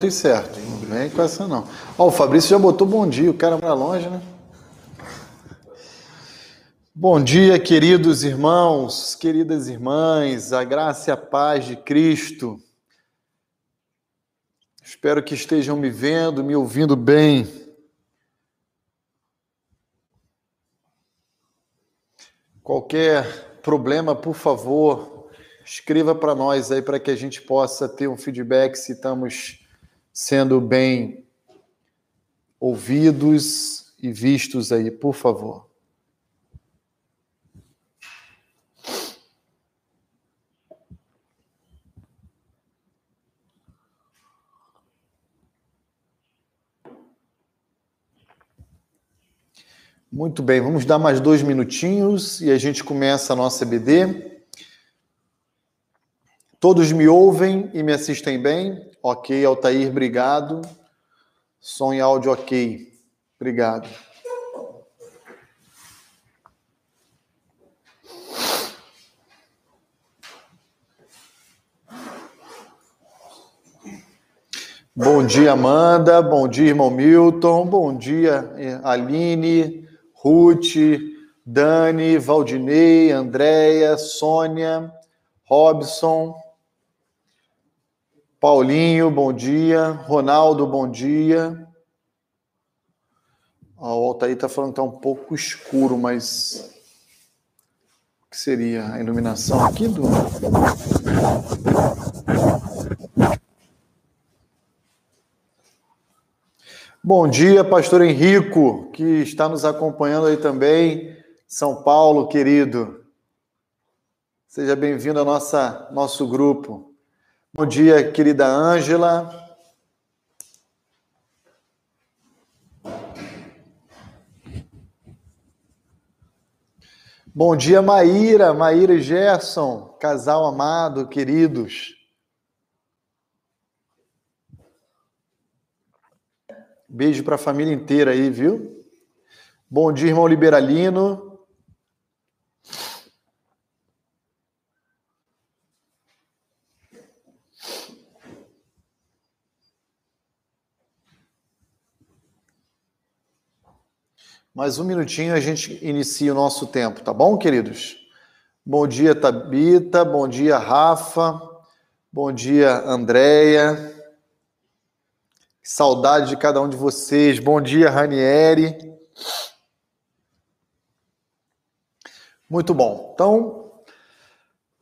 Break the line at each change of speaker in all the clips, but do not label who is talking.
Tudo certo. Não vem com essa não. Ó, o Fabrício já botou bom dia, o cara mora longe, né? Bom dia, queridos irmãos, queridas irmãs, a graça e a paz de Cristo. Espero que estejam me vendo, me ouvindo bem. Qualquer problema, por favor, escreva para nós aí para que a gente possa ter um feedback se estamos sendo bem ouvidos e vistos aí, por favor. Muito bem, vamos dar mais dois minutinhos e a gente começa a nossa EBD. Todos me ouvem e me assistem bem? Ok, Altair, obrigado. Som e áudio ok. Obrigado. Bom dia, Amanda. Bom dia, irmão Milton. Bom dia, Aline, Ruth, Dani, Valdinei, Andréia, Sônia, Robson. Paulinho, bom dia. Ronaldo, bom dia. Ó, o Altair está falando que está um pouco escuro, mas o que seria a iluminação aqui do. Bom dia, pastor Henrico, que está nos acompanhando aí também. São Paulo, querido. Seja bem-vindo ao nossa, nosso grupo. Bom dia, querida Ângela. Bom dia, Maíra, Maíra e Gerson, casal amado, queridos. Beijo para a família inteira aí, viu? Bom dia, irmão Liberalino. Mais um minutinho a gente inicia o nosso tempo, tá bom, queridos? Bom dia, Tabita. Bom dia, Rafa. Bom dia, Andréia. Saudade de cada um de vocês. Bom dia, Ranieri. Muito bom. Então,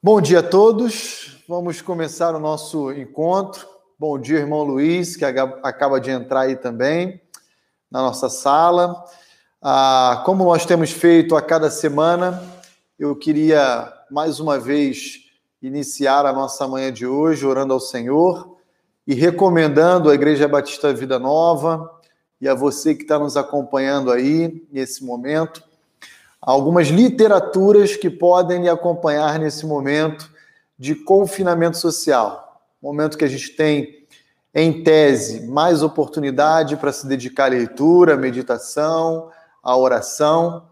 bom dia a todos. Vamos começar o nosso encontro. Bom dia, irmão Luiz, que acaba de entrar aí também na nossa sala. Ah, como nós temos feito a cada semana, eu queria mais uma vez iniciar a nossa manhã de hoje orando ao Senhor e recomendando a Igreja Batista Vida Nova e a você que está nos acompanhando aí nesse momento, algumas literaturas que podem lhe acompanhar nesse momento de confinamento social. Momento que a gente tem, em tese, mais oportunidade para se dedicar à leitura, meditação, a oração.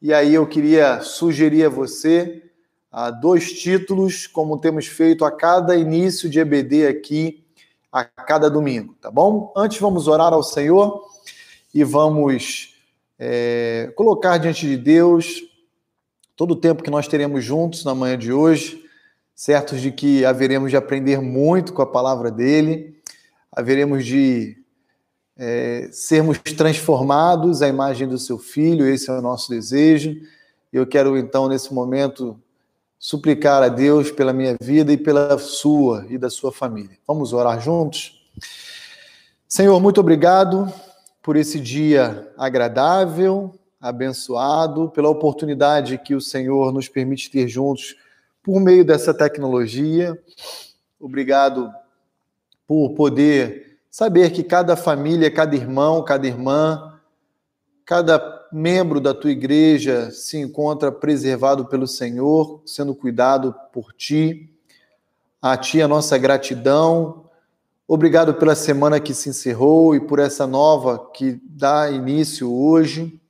E aí eu queria sugerir a você ah, dois títulos, como temos feito a cada início de EBD aqui, a cada domingo, tá bom? Antes vamos orar ao Senhor e vamos é, colocar diante de Deus todo o tempo que nós teremos juntos na manhã de hoje, certos de que haveremos de aprender muito com a palavra dele, haveremos de é, sermos transformados à imagem do seu filho, esse é o nosso desejo. Eu quero então, nesse momento, suplicar a Deus pela minha vida e pela sua e da sua família. Vamos orar juntos? Senhor, muito obrigado por esse dia agradável, abençoado, pela oportunidade que o Senhor nos permite ter juntos por meio dessa tecnologia. Obrigado por poder Saber que cada família, cada irmão, cada irmã, cada membro da tua igreja se encontra preservado pelo Senhor, sendo cuidado por ti. A ti a nossa gratidão. Obrigado pela semana que se encerrou e por essa nova que dá início hoje.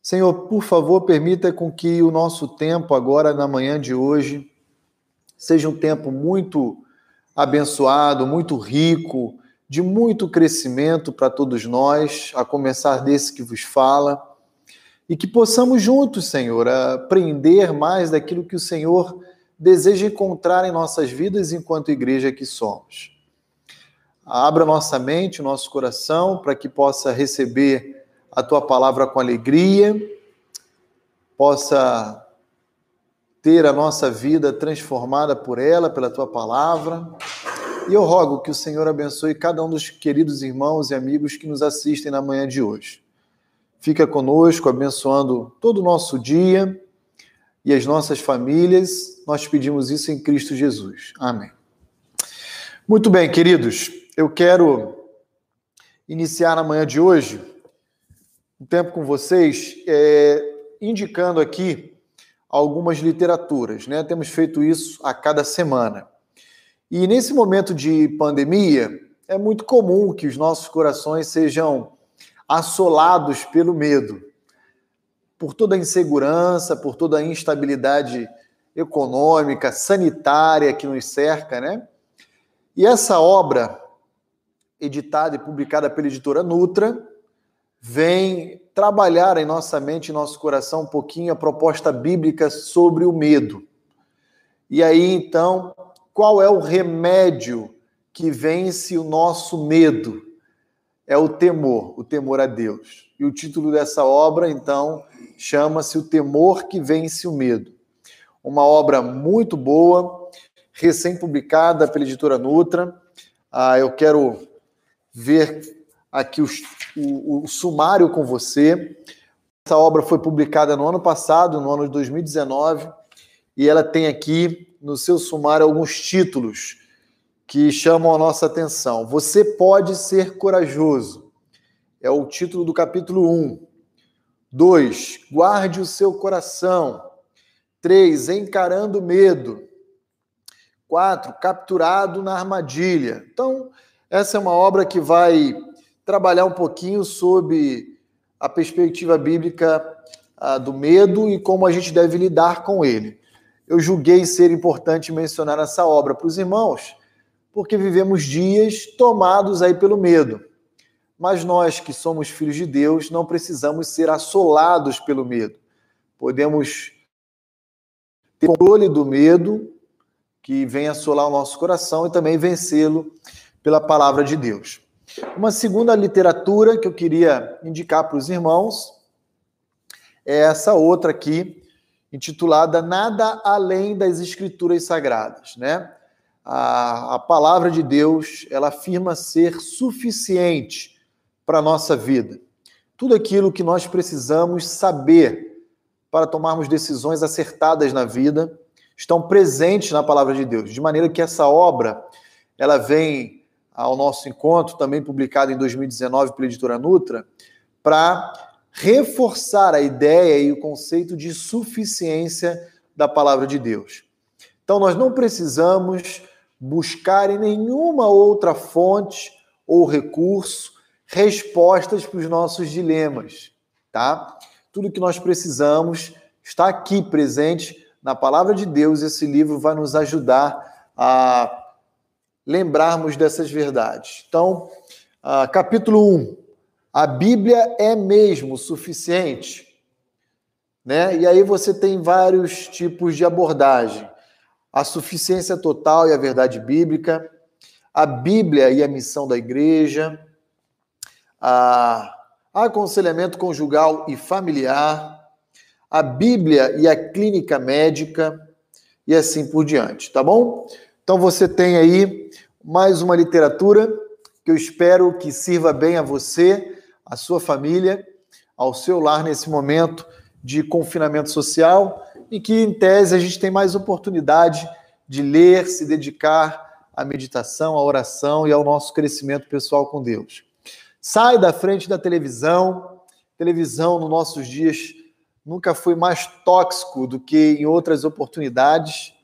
Senhor, por favor, permita com que o nosso tempo agora na manhã de hoje seja um tempo muito abençoado, muito rico, de muito crescimento para todos nós, a começar desse que vos fala, e que possamos juntos, Senhor, aprender mais daquilo que o Senhor deseja encontrar em nossas vidas enquanto igreja que somos. Abra nossa mente, nosso coração, para que possa receber a tua palavra com alegria, possa ter a nossa vida transformada por ela, pela tua palavra. E eu rogo que o Senhor abençoe cada um dos queridos irmãos e amigos que nos assistem na manhã de hoje. Fica conosco, abençoando todo o nosso dia e as nossas famílias. Nós pedimos isso em Cristo Jesus. Amém. Muito bem, queridos, eu quero iniciar na manhã de hoje um tempo com vocês, é, indicando aqui algumas literaturas, né? Temos feito isso a cada semana. E nesse momento de pandemia, é muito comum que os nossos corações sejam assolados pelo medo, por toda a insegurança, por toda a instabilidade econômica, sanitária que nos cerca, né? E essa obra, editada e publicada pela editora Nutra, vem trabalhar em nossa mente nosso coração um pouquinho a proposta bíblica sobre o medo. E aí, então, qual é o remédio que vence o nosso medo? É o temor, o temor a Deus. E o título dessa obra, então, chama-se O Temor que Vence o Medo. Uma obra muito boa, recém-publicada pela editora Nutra. Ah, eu quero ver aqui o, o, o sumário com você. Essa obra foi publicada no ano passado, no ano de 2019, e ela tem aqui no seu sumário alguns títulos que chamam a nossa atenção. Você pode ser corajoso. É o título do capítulo 1. 2. Guarde o seu coração. 3. Encarando o medo. 4. Capturado na armadilha. Então, essa é uma obra que vai trabalhar um pouquinho sobre a perspectiva bíblica ah, do medo e como a gente deve lidar com ele. Eu julguei ser importante mencionar essa obra para os irmãos, porque vivemos dias tomados aí pelo medo. Mas nós que somos filhos de Deus não precisamos ser assolados pelo medo. Podemos ter controle do medo que vem assolar o nosso coração e também vencê-lo pela palavra de Deus. Uma segunda literatura que eu queria indicar para os irmãos é essa outra aqui, intitulada Nada Além das Escrituras Sagradas, né? A, a palavra de Deus, ela afirma ser suficiente para a nossa vida. Tudo aquilo que nós precisamos saber para tomarmos decisões acertadas na vida estão presentes na palavra de Deus, de maneira que essa obra ela vem ao nosso encontro, também publicado em 2019 pela editora Nutra, para reforçar a ideia e o conceito de suficiência da palavra de Deus. Então, nós não precisamos buscar em nenhuma outra fonte ou recurso respostas para os nossos dilemas, tá? Tudo que nós precisamos está aqui presente na palavra de Deus. Esse livro vai nos ajudar a lembrarmos dessas verdades. Então, uh, capítulo 1. A Bíblia é mesmo suficiente? Né? E aí você tem vários tipos de abordagem. A suficiência total e a verdade bíblica, a Bíblia e a missão da igreja, a aconselhamento conjugal e familiar, a Bíblia e a clínica médica e assim por diante, tá bom? Então você tem aí mais uma literatura que eu espero que sirva bem a você, a sua família, ao seu lar nesse momento de confinamento social e que, em tese, a gente tem mais oportunidade de ler, se dedicar à meditação, à oração e ao nosso crescimento pessoal com Deus. Sai da frente da televisão. Televisão, nos nossos dias, nunca foi mais tóxico do que em outras oportunidades.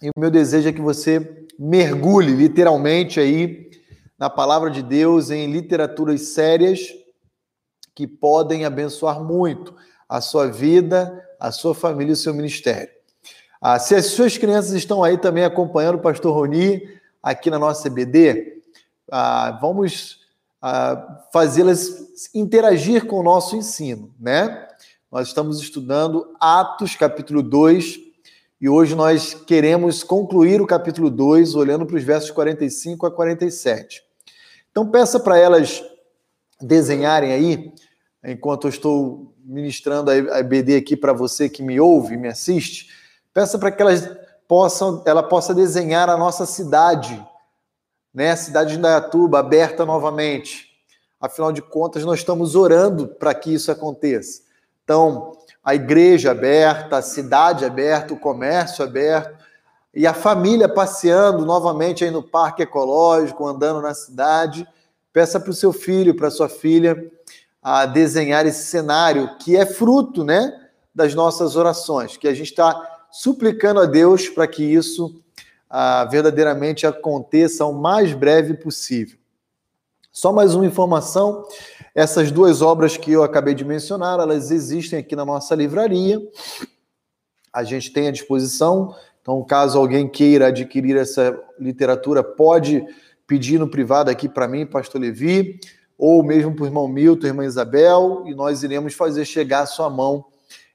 E o meu desejo é que você mergulhe literalmente aí na palavra de Deus, em literaturas sérias que podem abençoar muito a sua vida, a sua família e o seu ministério. Ah, se as suas crianças estão aí também acompanhando o pastor Roni aqui na nossa EBD, ah, vamos ah, fazê-las interagir com o nosso ensino, né? Nós estamos estudando Atos, capítulo 2, e hoje nós queremos concluir o capítulo 2, olhando para os versos 45 a 47. Então, peça para elas desenharem aí, enquanto eu estou ministrando a EBD aqui para você que me ouve, me assiste, peça para que elas possam, ela possa desenhar a nossa cidade, né? A cidade de Indaiatuba aberta novamente. Afinal de contas, nós estamos orando para que isso aconteça. Então, a igreja aberta, a cidade aberta, o comércio aberto, e a família passeando novamente aí no parque ecológico, andando na cidade. Peça para o seu filho, para sua filha, a desenhar esse cenário que é fruto, né, das nossas orações, que a gente está suplicando a Deus para que isso ah, verdadeiramente aconteça o mais breve possível. Só mais uma informação: essas duas obras que eu acabei de mencionar, elas existem aqui na nossa livraria. A gente tem à disposição. Então, caso alguém queira adquirir essa literatura, pode pedir no privado aqui para mim, Pastor Levi, ou mesmo para o irmão Milton, irmã Isabel, e nós iremos fazer chegar à sua mão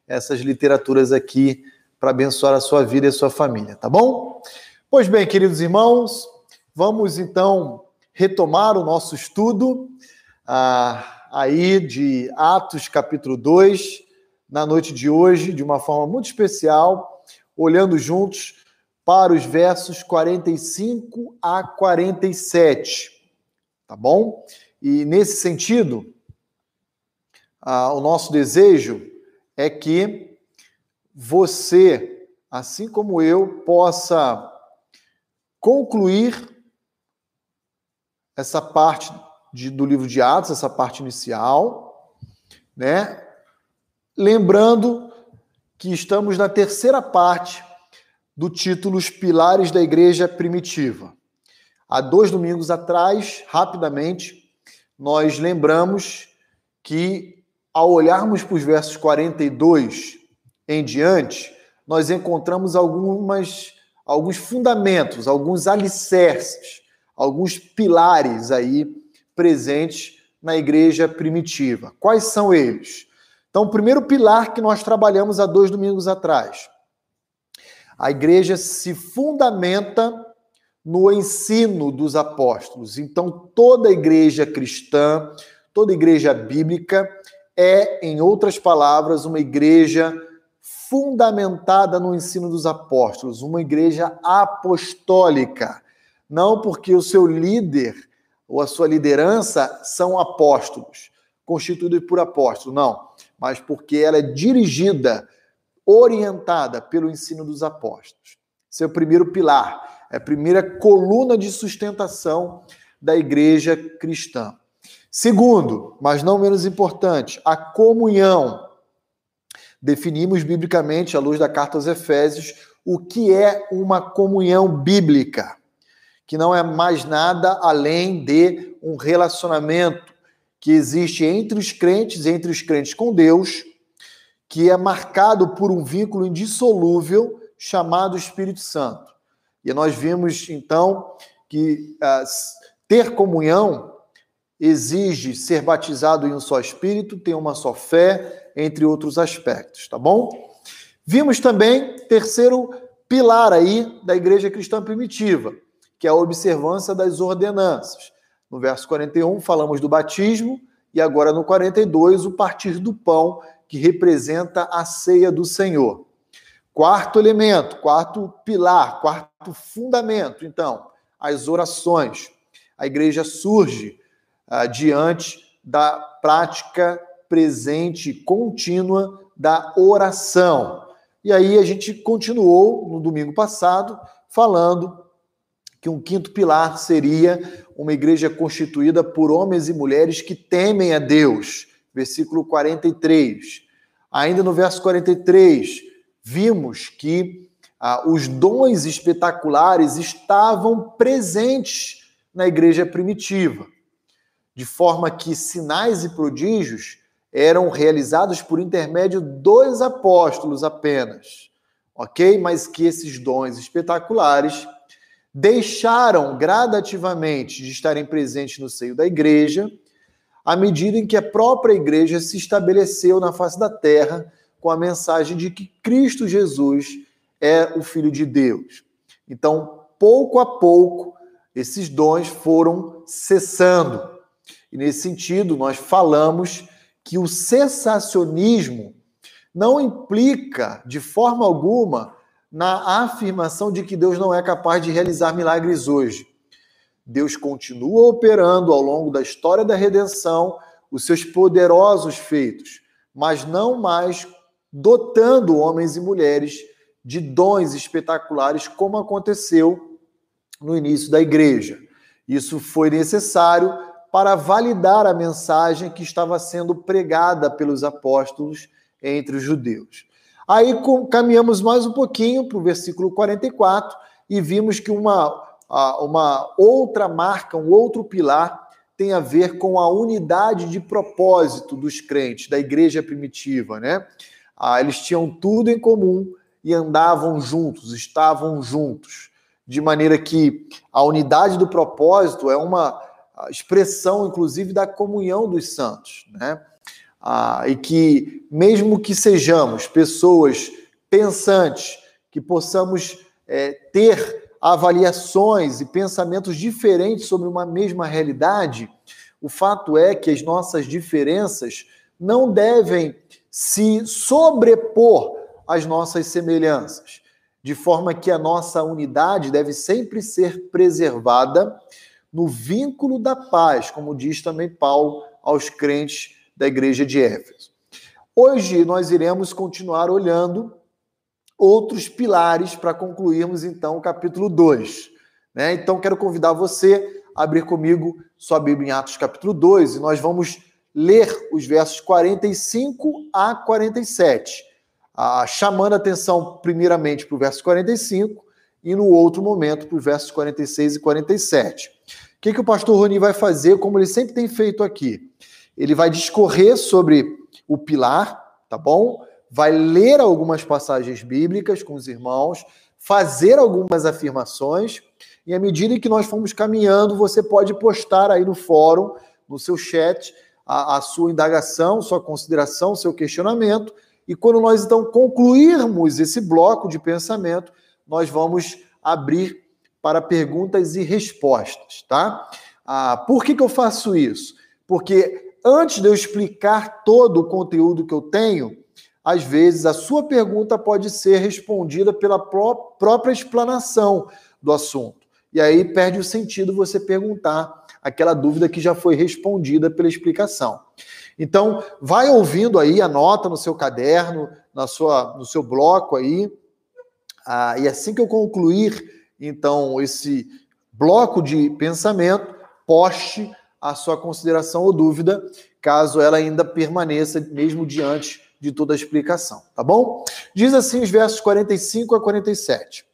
essas literaturas aqui para abençoar a sua vida e a sua família, tá bom? Pois bem, queridos irmãos, vamos então retomar o nosso estudo ah, aí de Atos capítulo 2, na noite de hoje, de uma forma muito especial, olhando juntos para os versos 45 a 47, tá bom? E nesse sentido, ah, o nosso desejo é que você, assim como eu, possa concluir essa parte de, do livro de Atos, essa parte inicial, né? Lembrando que estamos na terceira parte do título Os Pilares da Igreja Primitiva. Há dois domingos atrás, rapidamente, nós lembramos que, ao olharmos para os versos 42 em diante, nós encontramos algumas, alguns fundamentos, alguns alicerces, alguns pilares aí presentes na igreja primitiva. Quais são eles? Então, o primeiro pilar que nós trabalhamos há dois domingos atrás. A igreja se fundamenta no ensino dos apóstolos. Então, toda igreja cristã, toda igreja bíblica é, em outras palavras, uma igreja fundamentada no ensino dos apóstolos, uma igreja apostólica. Não porque o seu líder ou a sua liderança são apóstolos, constituídos por apóstolos, não, mas porque ela é dirigida, orientada pelo ensino dos apóstolos. Esse é o primeiro pilar, é a primeira coluna de sustentação da igreja cristã. Segundo, mas não menos importante, a comunhão definimos biblicamente, à luz da carta aos Efésios, o que é uma comunhão bíblica, que não é mais nada além de um relacionamento que existe entre os crentes, entre os crentes com Deus, que é marcado por um vínculo indissolúvel chamado Espírito Santo. E nós vimos então que uh, ter comunhão exige ser batizado em um só Espírito, ter uma só fé, entre outros aspectos, tá bom? Vimos também terceiro pilar aí da igreja cristã primitiva, que é a observância das ordenanças. No verso 41 falamos do batismo e agora no 42 o partir do pão, que representa a ceia do Senhor. Quarto elemento, quarto pilar, quarto fundamento, então, as orações. A igreja surge ah, diante da prática presente, contínua da oração. E aí a gente continuou no domingo passado falando que um quinto pilar seria uma igreja constituída por homens e mulheres que temem a Deus. Versículo 43. Ainda no verso 43, vimos que ah, os dons espetaculares estavam presentes na igreja primitiva, de forma que sinais e prodígios eram realizados por intermédio dos apóstolos apenas. ok? Mas que esses dons espetaculares deixaram gradativamente de estarem presentes no seio da igreja, à medida em que a própria igreja se estabeleceu na face da terra com a mensagem de que Cristo Jesus é o Filho de Deus. Então, pouco a pouco, esses dons foram cessando. E nesse sentido, nós falamos que o cessacionismo não implica de forma alguma na afirmação de que Deus não é capaz de realizar milagres hoje. Deus continua operando ao longo da história da redenção os seus poderosos feitos, mas não mais dotando homens e mulheres de dons espetaculares, como aconteceu no início da igreja. Isso foi necessário para validar a mensagem que estava sendo pregada pelos apóstolos entre os judeus. Aí caminhamos mais um pouquinho para o versículo 44 e vimos que uma, uma outra marca, um outro pilar, tem a ver com a unidade de propósito dos crentes, da igreja primitiva, né? Ah, eles tinham tudo em comum e andavam juntos, estavam juntos, de maneira que a unidade do propósito é uma expressão, inclusive, da comunhão dos santos, né? Ah, e que, mesmo que sejamos pessoas pensantes, que possamos é, ter avaliações e pensamentos diferentes sobre uma mesma realidade, o fato é que as nossas diferenças não devem se sobrepor às nossas semelhanças, de forma que a nossa unidade deve sempre ser preservada no vínculo da paz, como diz também Paulo aos crentes da igreja de Éfeso. Hoje nós iremos continuar olhando outros pilares para concluirmos então o capítulo 2. Né? Então quero convidar você a abrir comigo sua Bíblia em Atos capítulo 2 e nós vamos ler os versos 45 a 47, ah, chamando a atenção primeiramente para o verso 45 e no outro momento para os versos 46 e 47. O que, que o pastor Roni vai fazer, como ele sempre tem feito aqui? Ele vai discorrer sobre o pilar, tá bom? Vai ler algumas passagens bíblicas com os irmãos, fazer algumas afirmações, e à medida que nós formos caminhando, você pode postar aí no fórum, no seu chat, a, a sua indagação, sua consideração, seu questionamento. E quando nós então concluirmos esse bloco de pensamento, nós vamos abrir para perguntas e respostas, tá? Ah, por que, que eu faço isso? Porque antes de eu explicar todo o conteúdo que eu tenho, às vezes a sua pergunta pode ser respondida pela pró própria explanação do assunto. E aí perde o sentido você perguntar aquela dúvida que já foi respondida pela explicação. Então, vai ouvindo aí, anota no seu caderno, na sua, no seu bloco aí, ah, e assim que eu concluir, então, esse bloco de pensamento, poste a sua consideração ou dúvida, caso ela ainda permaneça mesmo diante de toda a explicação, tá bom? Diz assim os versos 45 a 47.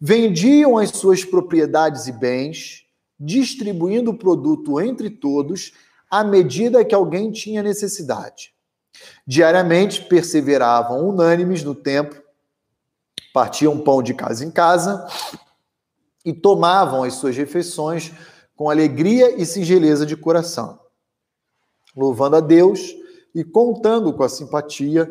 Vendiam as suas propriedades e bens, distribuindo o produto entre todos à medida que alguém tinha necessidade. Diariamente perseveravam unânimes no templo, partiam pão de casa em casa e tomavam as suas refeições com alegria e singeleza de coração, louvando a Deus e contando com a simpatia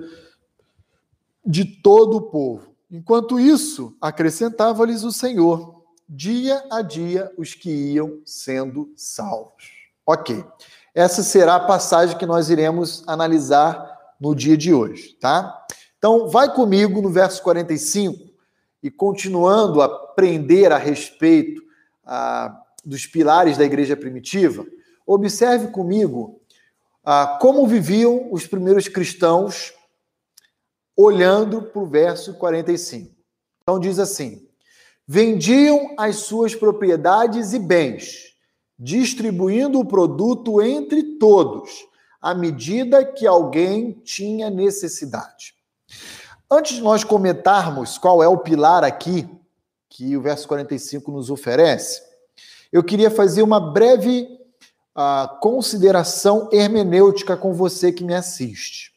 de todo o povo. Enquanto isso, acrescentava-lhes o Senhor dia a dia os que iam sendo salvos. Ok. Essa será a passagem que nós iremos analisar no dia de hoje, tá? Então, vai comigo no verso 45 e continuando a aprender a respeito ah, dos pilares da igreja primitiva, observe comigo ah, como viviam os primeiros cristãos olhando para o verso 45. Então, diz assim: vendiam as suas propriedades e bens, distribuindo o produto entre todos, à medida que alguém tinha necessidade. Antes de nós comentarmos qual é o pilar aqui que o verso 45 nos oferece, eu queria fazer uma breve uh, consideração hermenêutica com você que me assiste.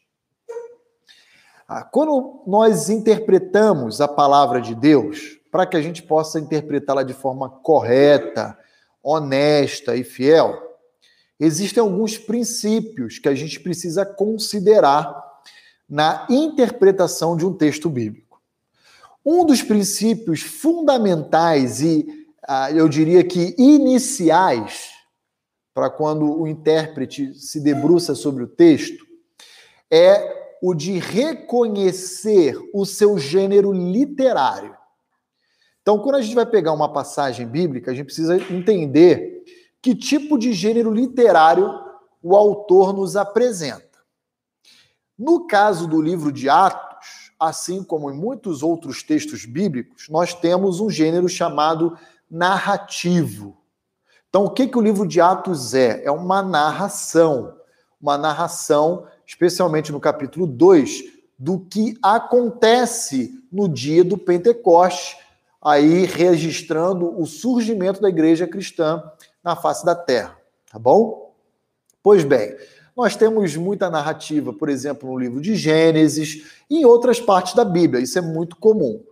Ah, quando nós interpretamos a palavra de Deus, para que a gente possa interpretá-la de forma correta, honesta e fiel, existem alguns princípios que a gente precisa considerar na interpretação de um texto bíblico. Um dos princípios fundamentais e eu diria que iniciais para quando o intérprete se debruça sobre o texto é o de reconhecer o seu gênero literário. Então, quando a gente vai pegar uma passagem bíblica, a gente precisa entender que tipo de gênero literário o autor nos apresenta. No caso do livro de Atos, assim como em muitos outros textos bíblicos, nós temos um gênero chamado narrativo. Então, o que, que o livro de Atos é? É uma narração. Uma narração, especialmente no capítulo 2, do que acontece no dia do Pentecoste, aí registrando o surgimento da igreja cristã na face da terra, tá bom? Pois bem, nós temos muita narrativa, por exemplo, no livro de Gênesis e em outras partes da Bíblia, isso é muito comum.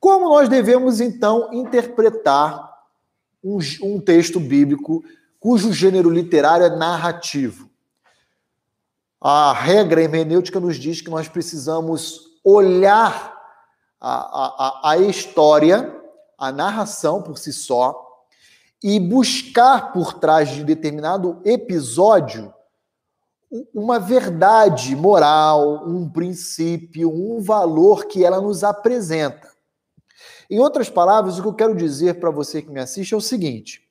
Como nós devemos então interpretar um, um texto bíblico cujo gênero literário é narrativo? A regra hermenêutica nos diz que nós precisamos olhar a, a, a história, a narração por si só, e buscar por trás de determinado episódio uma verdade moral, um princípio, um valor que ela nos apresenta. Em outras palavras, o que eu quero dizer para você que me assiste é o seguinte: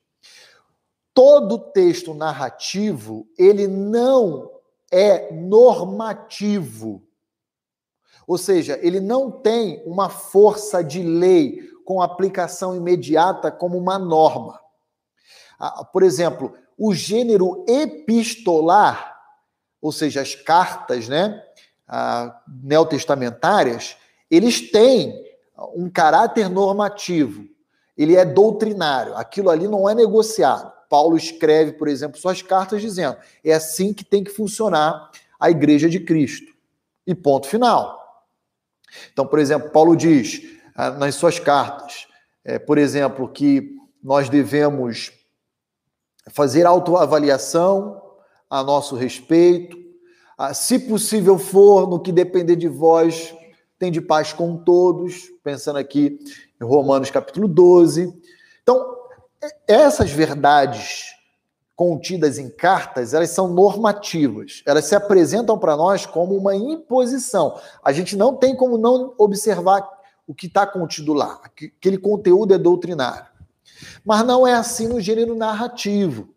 todo texto narrativo, ele não é normativo. Ou seja, ele não tem uma força de lei com aplicação imediata como uma norma. Ah, por exemplo, o gênero epistolar, ou seja, as cartas né, ah, neotestamentárias, eles têm um caráter normativo, ele é doutrinário, aquilo ali não é negociado. Paulo escreve, por exemplo, suas cartas dizendo: é assim que tem que funcionar a igreja de Cristo. E ponto final. Então, por exemplo, Paulo diz ah, nas suas cartas, é, por exemplo, que nós devemos fazer autoavaliação a nosso respeito, ah, se possível for, no que depender de vós, tem de paz com todos, pensando aqui em Romanos capítulo 12. Então, essas verdades contidas em cartas, elas são normativas. Elas se apresentam para nós como uma imposição. A gente não tem como não observar o que está contido lá. Aquele conteúdo é doutrinário. Mas não é assim no gênero narrativo.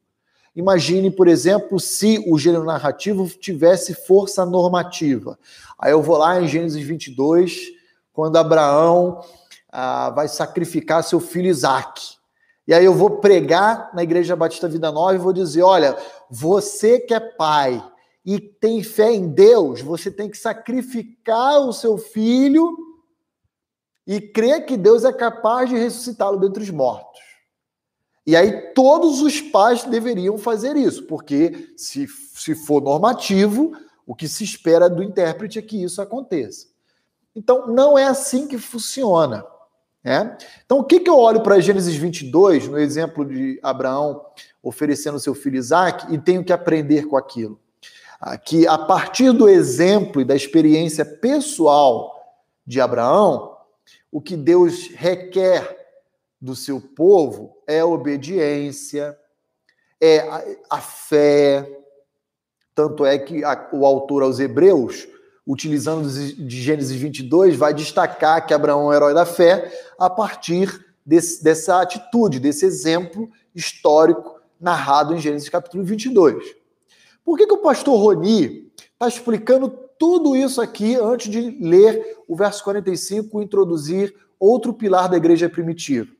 Imagine, por exemplo, se o gênero narrativo tivesse força normativa. Aí eu vou lá em Gênesis 22, quando Abraão ah, vai sacrificar seu filho Isaac. E aí eu vou pregar na Igreja Batista Vida Nova e vou dizer: olha, você que é pai e tem fé em Deus, você tem que sacrificar o seu filho e crer que Deus é capaz de ressuscitá-lo dentre os mortos. E aí todos os pais deveriam fazer isso, porque se, se for normativo, o que se espera do intérprete é que isso aconteça. Então, não é assim que funciona. É? Então, o que, que eu olho para Gênesis 22, no exemplo de Abraão oferecendo seu filho Isaac, e tenho que aprender com aquilo? Ah, que a partir do exemplo e da experiência pessoal de Abraão, o que Deus requer do seu povo é obediência, é a, a fé. Tanto é que a, o autor aos Hebreus utilizando de Gênesis 22, vai destacar que Abraão é um herói da fé a partir desse, dessa atitude, desse exemplo histórico narrado em Gênesis capítulo 22. Por que, que o pastor Roni está explicando tudo isso aqui antes de ler o verso 45 e introduzir outro pilar da igreja primitiva?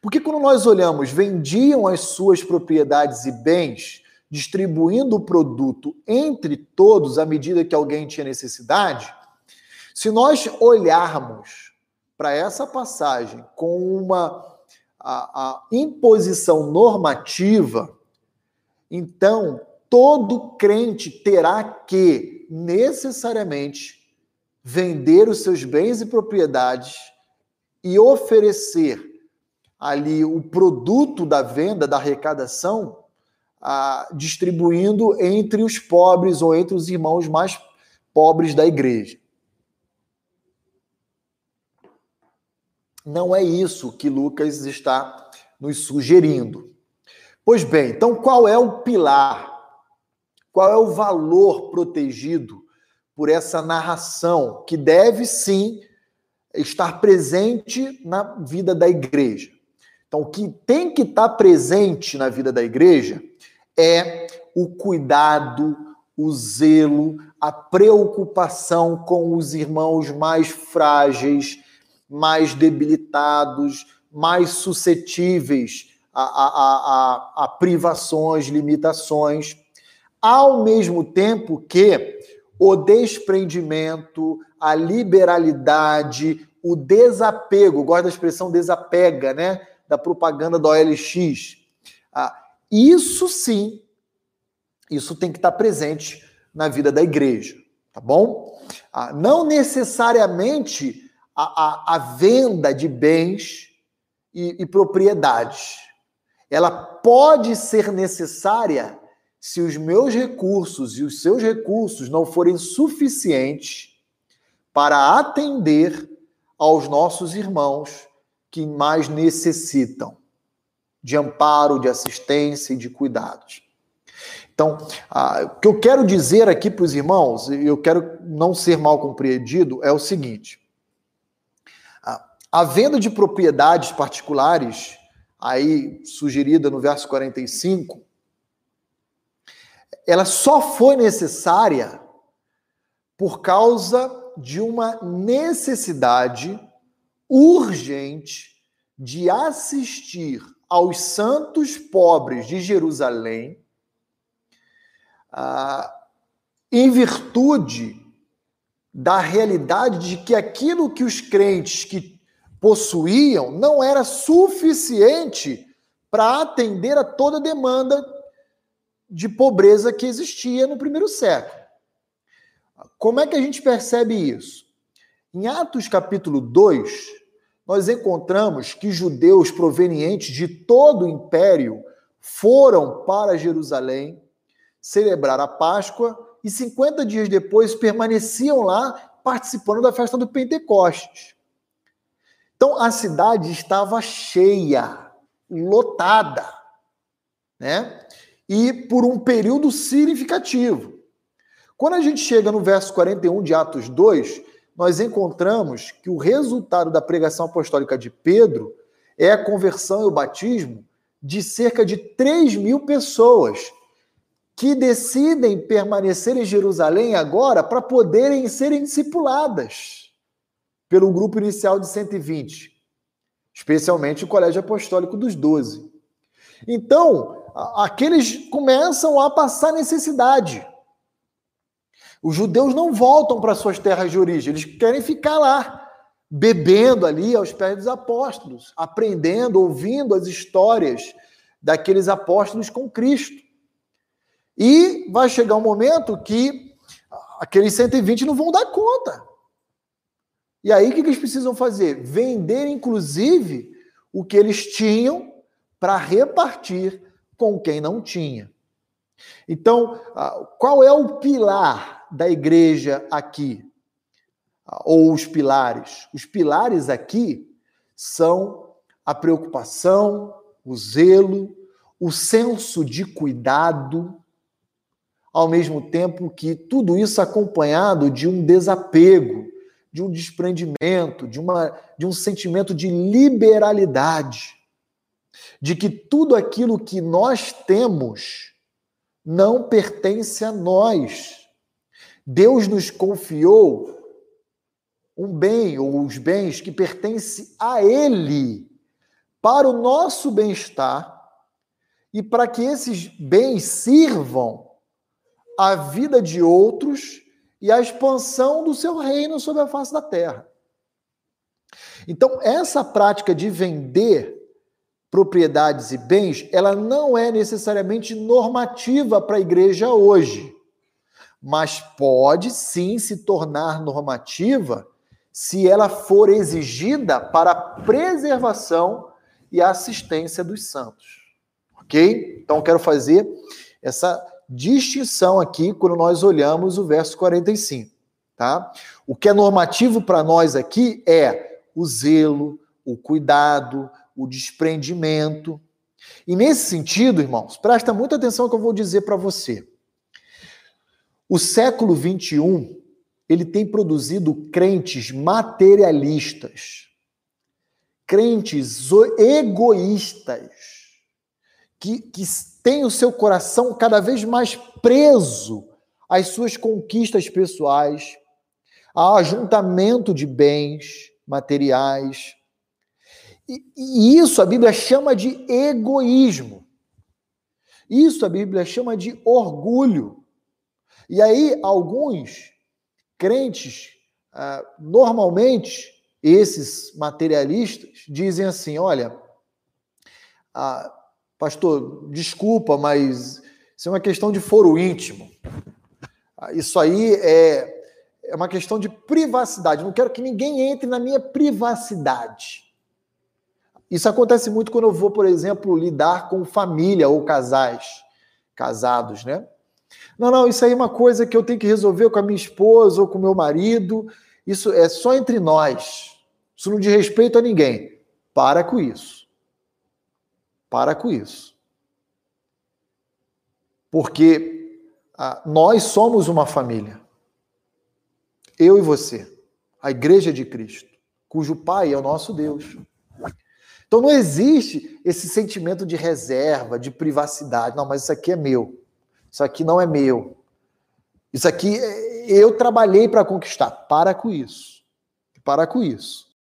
Porque quando nós olhamos, vendiam as suas propriedades e bens distribuindo o produto entre todos à medida que alguém tinha necessidade, se nós olharmos para essa passagem com uma a, a imposição normativa, então todo crente terá que necessariamente vender os seus bens e propriedades e oferecer ali o produto da venda, da arrecadação, distribuindo entre os pobres ou entre os irmãos mais pobres da igreja. Não é isso que Lucas está nos sugerindo. Pois bem, então qual é o pilar? Qual é o valor protegido por essa narração que deve sim estar presente na vida da igreja? Então, o que tem que estar presente na vida da igreja é o cuidado, o zelo, a preocupação com os irmãos mais frágeis, mais debilitados, mais suscetíveis a, a, a, a privações, limitações, ao mesmo tempo que o desprendimento, a liberalidade, o desapego, gosto da expressão desapega, né? Da propaganda do OLX. Ah, isso sim, isso tem que estar presente na vida da igreja, tá bom? Ah, não necessariamente a, a, a venda de bens e, e propriedades. Ela pode ser necessária se os meus recursos e os seus recursos não forem suficientes para atender aos nossos irmãos que mais necessitam de amparo, de assistência e de cuidados. Então, o que eu quero dizer aqui para os irmãos, eu quero não ser mal compreendido, é o seguinte: a venda de propriedades particulares, aí sugerida no verso 45, ela só foi necessária por causa de uma necessidade urgente de assistir aos santos pobres de Jerusalém, ah, em virtude da realidade de que aquilo que os crentes que possuíam não era suficiente para atender a toda a demanda de pobreza que existia no primeiro século. Como é que a gente percebe isso? Em Atos capítulo 2, nós encontramos que judeus provenientes de todo o império foram para Jerusalém celebrar a Páscoa e 50 dias depois permaneciam lá participando da festa do Pentecostes. Então a cidade estava cheia, lotada, né? E por um período significativo. Quando a gente chega no verso 41 de Atos 2, nós encontramos que o resultado da pregação apostólica de Pedro é a conversão e o batismo de cerca de 3 mil pessoas que decidem permanecer em Jerusalém agora para poderem serem discipuladas pelo grupo inicial de 120, especialmente o Colégio Apostólico dos Doze. Então, aqueles começam a passar necessidade. Os judeus não voltam para suas terras de origem, eles querem ficar lá, bebendo ali aos pés dos apóstolos, aprendendo, ouvindo as histórias daqueles apóstolos com Cristo. E vai chegar um momento que aqueles 120 não vão dar conta. E aí o que eles precisam fazer? Vender, inclusive, o que eles tinham para repartir com quem não tinha. Então, qual é o pilar da igreja aqui? Ou os pilares? Os pilares aqui são a preocupação, o zelo, o senso de cuidado, ao mesmo tempo que tudo isso acompanhado de um desapego de um desprendimento, de, uma, de um sentimento de liberalidade, de que tudo aquilo que nós temos não pertence a nós. Deus nos confiou um bem ou os bens que pertencem a Ele para o nosso bem-estar e para que esses bens sirvam à vida de outros e a expansão do seu reino sobre a face da terra. Então, essa prática de vender propriedades e bens, ela não é necessariamente normativa para a igreja hoje. Mas pode sim se tornar normativa se ela for exigida para a preservação e a assistência dos santos. Ok? Então, quero fazer essa distinção aqui quando nós olhamos o verso 45. Tá? O que é normativo para nós aqui é o zelo, o cuidado, o desprendimento. E nesse sentido, irmãos, presta muita atenção no que eu vou dizer para você. O século 21 ele tem produzido crentes materialistas, crentes egoístas, que, que têm o seu coração cada vez mais preso às suas conquistas pessoais, ao ajuntamento de bens materiais. E, e isso a Bíblia chama de egoísmo. Isso a Bíblia chama de orgulho. E aí, alguns crentes, ah, normalmente, esses materialistas dizem assim: olha, ah, pastor, desculpa, mas isso é uma questão de foro íntimo. Ah, isso aí é, é uma questão de privacidade. Não quero que ninguém entre na minha privacidade. Isso acontece muito quando eu vou, por exemplo, lidar com família ou casais, casados, né? Não, não, isso aí é uma coisa que eu tenho que resolver com a minha esposa ou com o meu marido. Isso é só entre nós. Isso não diz respeito a ninguém. Para com isso. Para com isso. Porque ah, nós somos uma família. Eu e você. A igreja de Cristo, cujo Pai é o nosso Deus. Então não existe esse sentimento de reserva, de privacidade. Não, mas isso aqui é meu. Isso aqui não é meu. Isso aqui eu trabalhei para conquistar. Para com isso. Para com isso.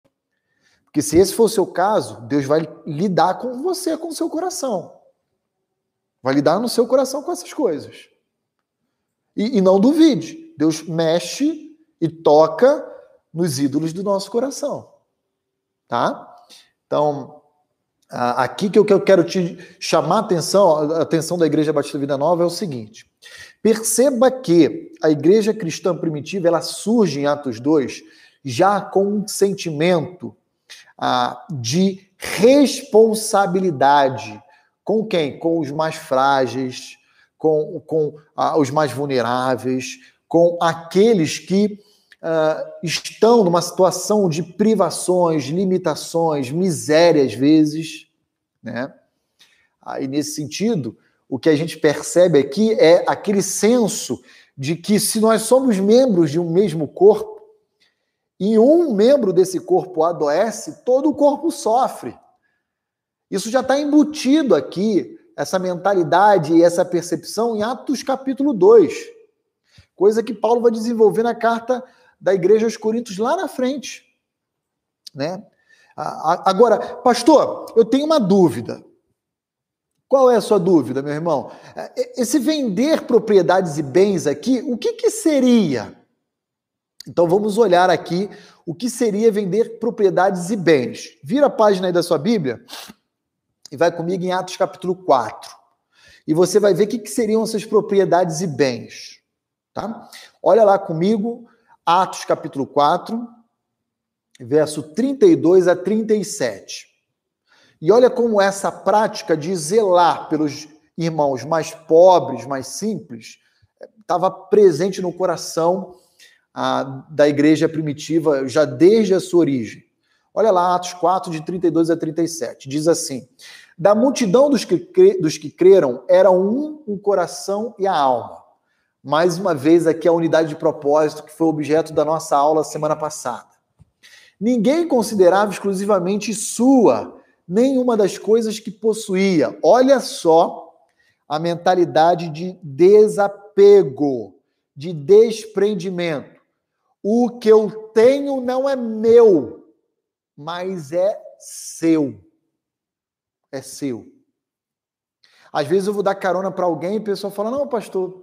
Porque se esse for o seu caso, Deus vai lidar com você, com o seu coração. Vai lidar no seu coração com essas coisas. E, e não duvide, Deus mexe e toca nos ídolos do nosso coração. Tá? Então, aqui que eu quero te chamar a atenção, a atenção da Igreja Batista Vida Nova é o seguinte: perceba que a igreja cristã primitiva ela surge em Atos 2 já com um sentimento ah, de responsabilidade. Com quem? Com os mais frágeis, com, com ah, os mais vulneráveis, com aqueles que uh, estão numa situação de privações, limitações, miséria às vezes, né? Aí, nesse sentido, o que a gente percebe aqui é aquele senso de que se nós somos membros de um mesmo corpo, e um membro desse corpo adoece, todo o corpo sofre. Isso já está embutido aqui, essa mentalidade e essa percepção em Atos capítulo 2. Coisa que Paulo vai desenvolver na carta da igreja aos Coríntios lá na frente. Né? Agora, pastor, eu tenho uma dúvida. Qual é a sua dúvida, meu irmão? É, esse vender propriedades e bens aqui, o que, que seria? Então vamos olhar aqui o que seria vender propriedades e bens. Vira a página aí da sua Bíblia e vai comigo em Atos capítulo 4. E você vai ver o que, que seriam essas propriedades e bens. Tá? Olha lá comigo, Atos capítulo 4, verso 32 a 37. E olha como essa prática de zelar pelos irmãos mais pobres, mais simples, estava presente no coração ah, da igreja primitiva já desde a sua origem. Olha lá, Atos 4, de 32 a 37. Diz assim: Da multidão dos que, dos que creram, era um o coração e a alma mais uma vez aqui a unidade de propósito que foi objeto da nossa aula semana passada. Ninguém considerava exclusivamente sua nenhuma das coisas que possuía. Olha só a mentalidade de desapego, de desprendimento. O que eu tenho não é meu, mas é seu. É seu. Às vezes eu vou dar carona para alguém e a pessoa fala: Não, pastor,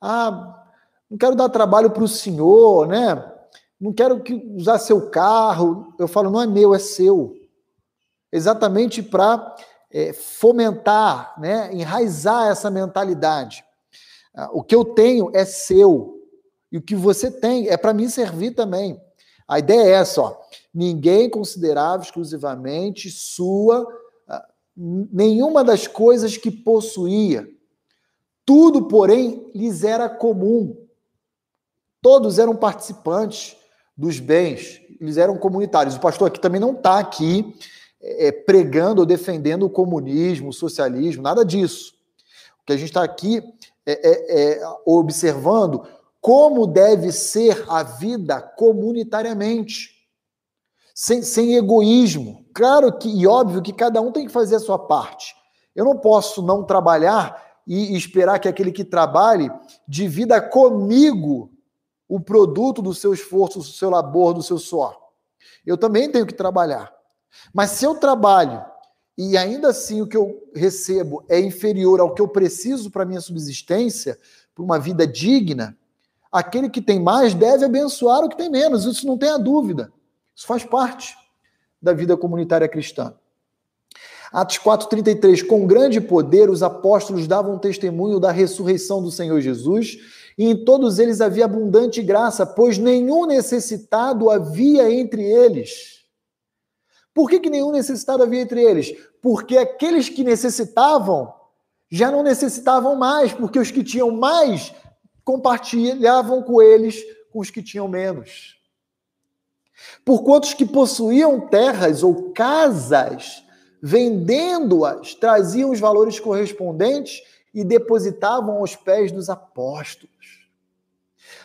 ah, não quero dar trabalho para o senhor, né? Não quero que usar seu carro. Eu falo, não é meu, é seu. Exatamente para é, fomentar, né? enraizar essa mentalidade. Ah, o que eu tenho é seu. E o que você tem é para me servir também. A ideia é essa, ó. Ninguém considerava exclusivamente sua ah, nenhuma das coisas que possuía. Tudo, porém, lhes era comum. Todos eram participantes dos bens, eles eram comunitários. O pastor aqui também não está aqui é, pregando ou defendendo o comunismo, o socialismo, nada disso. O que a gente está aqui é, é, é observando como deve ser a vida comunitariamente, sem, sem egoísmo. Claro que, e óbvio que cada um tem que fazer a sua parte. Eu não posso não trabalhar e esperar que aquele que trabalhe divida comigo o produto do seu esforço, do seu labor, do seu suor. Eu também tenho que trabalhar. Mas se eu trabalho e ainda assim o que eu recebo é inferior ao que eu preciso para minha subsistência, para uma vida digna, aquele que tem mais deve abençoar o que tem menos. Isso não tem a dúvida. Isso faz parte da vida comunitária cristã. Atos 4:33 Com grande poder os apóstolos davam testemunho da ressurreição do Senhor Jesus, e em todos eles havia abundante graça, pois nenhum necessitado havia entre eles. Por que, que nenhum necessitado havia entre eles? Porque aqueles que necessitavam já não necessitavam mais, porque os que tinham mais compartilhavam com eles com os que tinham menos. Por quantos que possuíam terras ou casas, vendendo-as, traziam os valores correspondentes e depositavam aos pés dos apóstolos.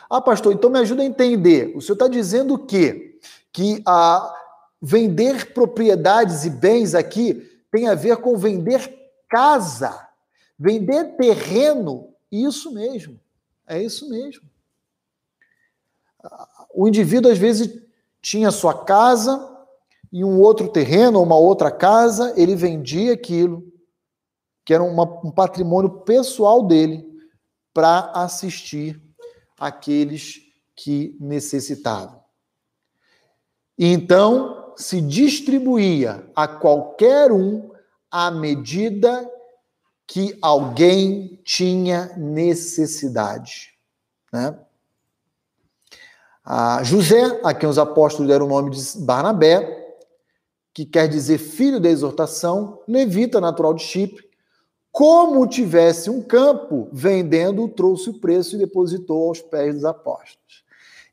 Ah, pastor, então me ajuda a entender. O senhor está dizendo o quê? Que a Vender propriedades e bens aqui tem a ver com vender casa, vender terreno. Isso mesmo, é isso mesmo. O indivíduo às vezes tinha sua casa e um outro terreno, uma outra casa, ele vendia aquilo, que era uma, um patrimônio pessoal dele, para assistir aqueles que necessitavam. Então, se distribuía a qualquer um à medida que alguém tinha necessidade. Né? A José, a quem os apóstolos deram o nome de Barnabé, que quer dizer filho da exortação, levita natural de Chipre, como tivesse um campo, vendendo, trouxe o preço e depositou aos pés dos apóstolos.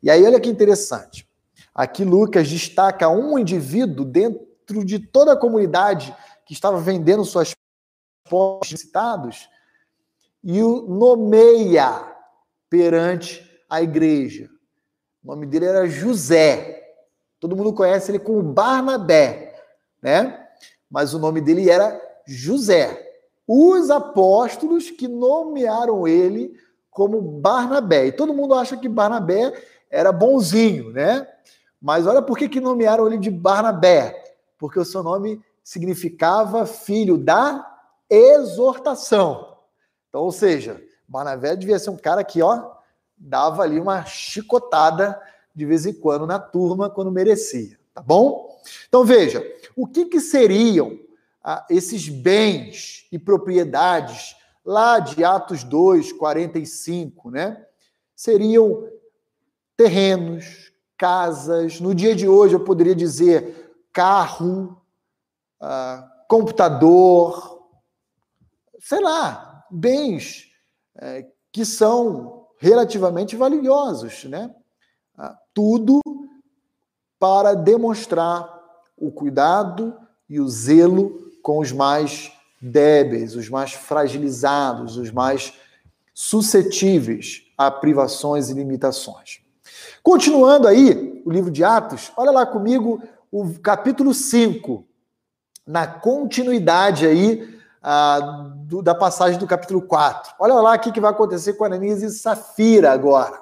E aí, olha que interessante. Aqui Lucas destaca um indivíduo dentro de toda a comunidade que estava vendendo suas postes citados e o nomeia perante a igreja. O nome dele era José. Todo mundo conhece ele como Barnabé, né? Mas o nome dele era José. Os apóstolos que nomearam ele como Barnabé. E todo mundo acha que Barnabé era bonzinho, né? Mas olha por que, que nomearam ele de Barnabé. Porque o seu nome significava filho da exortação. Então, ou seja, Barnabé devia ser um cara que, ó, dava ali uma chicotada de vez em quando na turma, quando merecia, tá bom? Então, veja, o que, que seriam ah, esses bens e propriedades lá de Atos 2, 45, né? Seriam terrenos, casas. No dia de hoje, eu poderia dizer carro, uh, computador, sei lá, bens uh, que são relativamente valiosos, né? Uh, tudo para demonstrar o cuidado e o zelo com os mais débeis, os mais fragilizados, os mais suscetíveis a privações e limitações. Continuando aí o livro de Atos, olha lá comigo o capítulo 5, na continuidade aí ah, do, da passagem do capítulo 4. Olha lá o que vai acontecer com Ananias e Safira agora.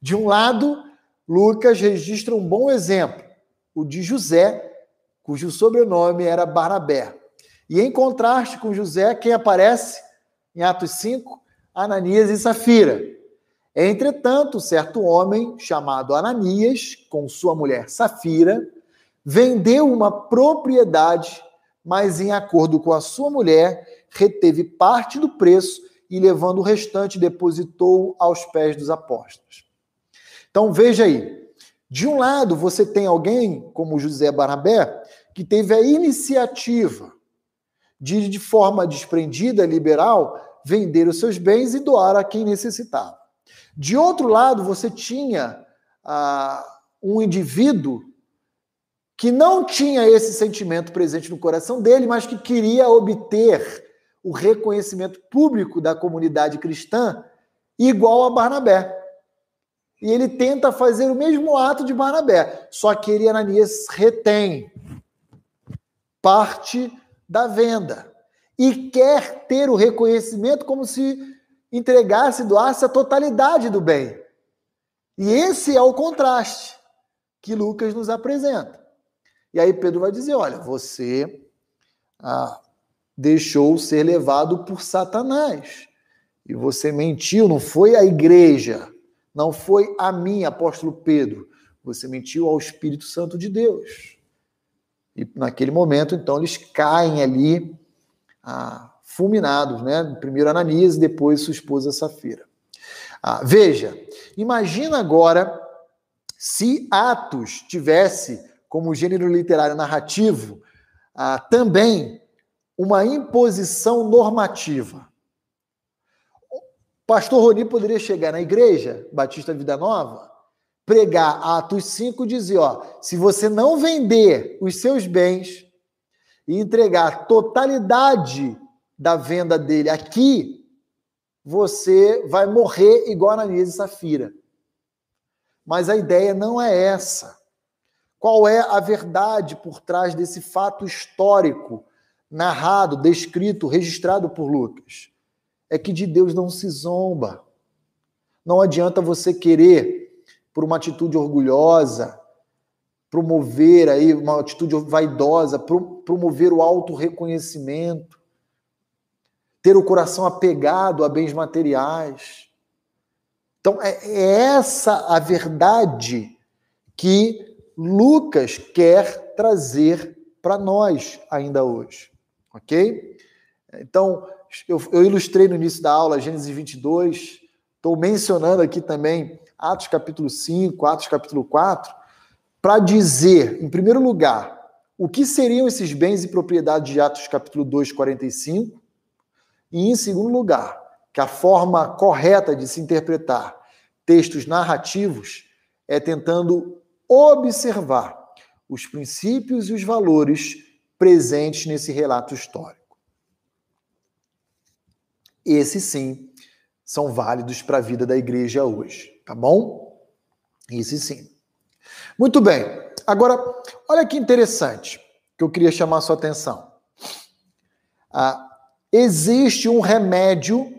De um lado, Lucas registra um bom exemplo, o de José, cujo sobrenome era Barnabé. E em contraste com José, quem aparece em Atos 5? Ananias e Safira. Entretanto, certo homem chamado Ananias, com sua mulher Safira, vendeu uma propriedade, mas em acordo com a sua mulher, reteve parte do preço e levando o restante depositou aos pés dos apóstolos. Então veja aí, de um lado você tem alguém como José Barnabé que teve a iniciativa de, de forma desprendida, liberal, vender os seus bens e doar a quem necessitava. De outro lado, você tinha ah, um indivíduo que não tinha esse sentimento presente no coração dele, mas que queria obter o reconhecimento público da comunidade cristã igual a Barnabé. E ele tenta fazer o mesmo ato de Barnabé, só que ele, Ananias, retém parte da venda e quer ter o reconhecimento como se entregasse, doasse a totalidade do bem. E esse é o contraste que Lucas nos apresenta. E aí Pedro vai dizer: olha, você ah, deixou ser levado por Satanás. E você mentiu, não foi a igreja, não foi a mim, apóstolo Pedro. Você mentiu ao Espírito Santo de Deus. E naquele momento, então, eles caem ali ah, fulminados, né? Primeiro Ananias depois sua esposa Safira. Ah, veja, imagina agora se Atos tivesse como gênero literário narrativo ah, também uma imposição normativa. O pastor Roni poderia chegar na igreja Batista Vida Nova, pregar Atos 5 e dizer: ó, se você não vender os seus bens e entregar totalidade da venda dele aqui, você vai morrer igual Ananias e Safira. Mas a ideia não é essa. Qual é a verdade por trás desse fato histórico narrado, descrito, registrado por Lucas? É que de Deus não se zomba. Não adianta você querer, por uma atitude orgulhosa, promover aí uma atitude vaidosa, promover o auto-reconhecimento, ter o coração apegado a bens materiais. Então, é, é essa a verdade que Lucas quer trazer para nós ainda hoje, ok? Então, eu, eu, ilustrei no início da aula Gênesis 22, estou mencionando aqui também Atos capítulo 5, Atos capítulo 4, para dizer, em primeiro lugar, o que seriam esses bens e propriedades de Atos capítulo 2, 45, e em segundo lugar, que a forma correta de se interpretar textos narrativos é tentando observar os princípios e os valores presentes nesse relato histórico. Esses sim são válidos para a vida da igreja hoje, tá bom? Esses sim. Muito bem. Agora, olha que interessante que eu queria chamar sua atenção. Ah, existe um remédio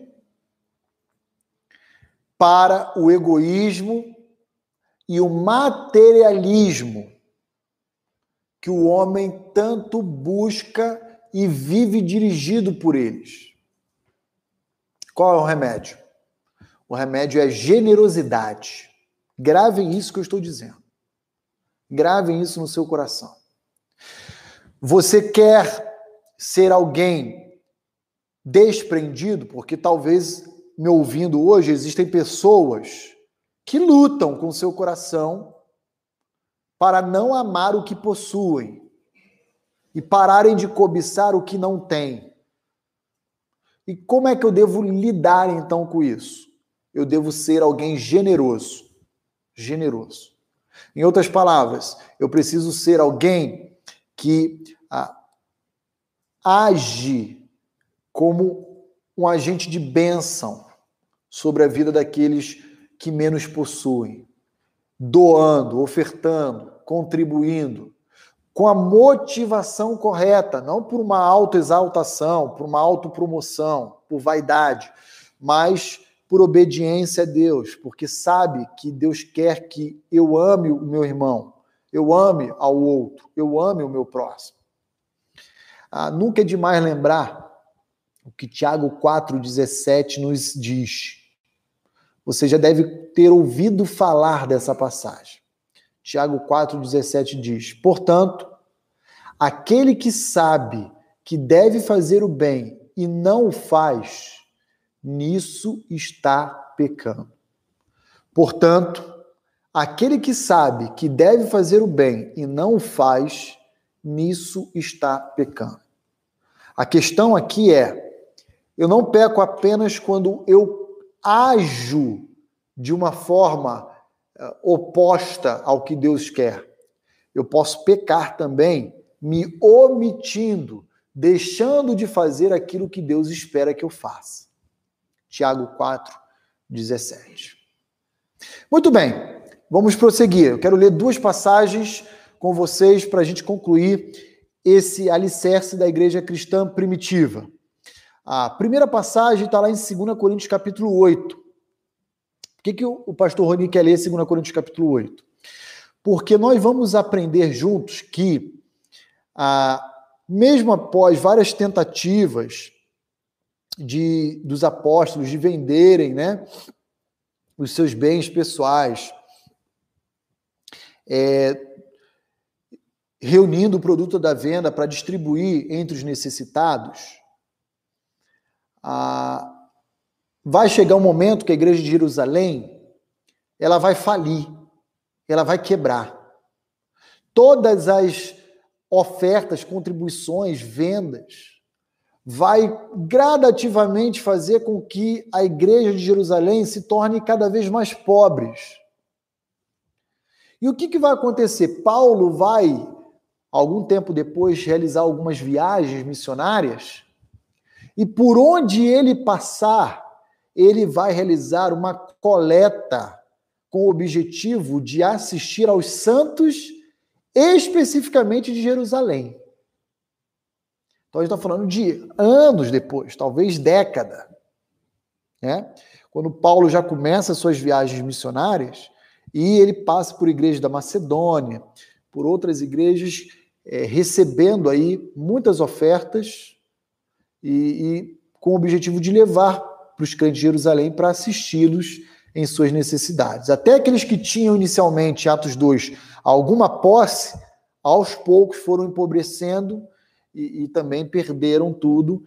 para o egoísmo e o materialismo que o homem tanto busca e vive dirigido por eles. Qual é o remédio? O remédio é generosidade. Gravem isso que eu estou dizendo. Gravem isso no seu coração. Você quer ser alguém desprendido, porque talvez me ouvindo hoje existem pessoas que lutam com seu coração para não amar o que possuem e pararem de cobiçar o que não têm. E como é que eu devo lidar então com isso? Eu devo ser alguém generoso. Generoso. Em outras palavras, eu preciso ser alguém que ah, age como um agente de bênção sobre a vida daqueles que menos possuem, doando, ofertando, contribuindo, com a motivação correta, não por uma autoexaltação, por uma autopromoção, por vaidade, mas por obediência a Deus, porque sabe que Deus quer que eu ame o meu irmão, eu ame ao outro, eu ame o meu próximo. Ah, nunca é demais lembrar o que Tiago 4,17 nos diz. Você já deve ter ouvido falar dessa passagem. Tiago 4,17 diz: Portanto, aquele que sabe que deve fazer o bem e não o faz, nisso está pecando. Portanto, Aquele que sabe que deve fazer o bem e não o faz, nisso está pecando. A questão aqui é: eu não peco apenas quando eu ajo de uma forma uh, oposta ao que Deus quer. Eu posso pecar também me omitindo, deixando de fazer aquilo que Deus espera que eu faça. Tiago 4, 17. Muito bem. Vamos prosseguir. Eu quero ler duas passagens com vocês para a gente concluir esse alicerce da igreja cristã primitiva. A primeira passagem está lá em 2 Coríntios capítulo 8. Por que, que o pastor Roni quer ler 2 Coríntios capítulo 8? Porque nós vamos aprender juntos que, ah, mesmo após várias tentativas de, dos apóstolos de venderem né, os seus bens pessoais, é, reunindo o produto da venda para distribuir entre os necessitados, ah, vai chegar um momento que a igreja de Jerusalém ela vai falir, ela vai quebrar. Todas as ofertas, contribuições, vendas, vai gradativamente fazer com que a igreja de Jerusalém se torne cada vez mais pobres e o que, que vai acontecer? Paulo vai, algum tempo depois, realizar algumas viagens missionárias, e por onde ele passar, ele vai realizar uma coleta com o objetivo de assistir aos santos, especificamente de Jerusalém. Então, a gente está falando de anos depois, talvez década. Né? Quando Paulo já começa suas viagens missionárias, e ele passa por igrejas da Macedônia, por outras igrejas, é, recebendo aí muitas ofertas e, e com o objetivo de levar para os crentes de Jerusalém para assisti-los em suas necessidades. Até aqueles que tinham inicialmente, Atos 2, alguma posse, aos poucos foram empobrecendo e, e também perderam tudo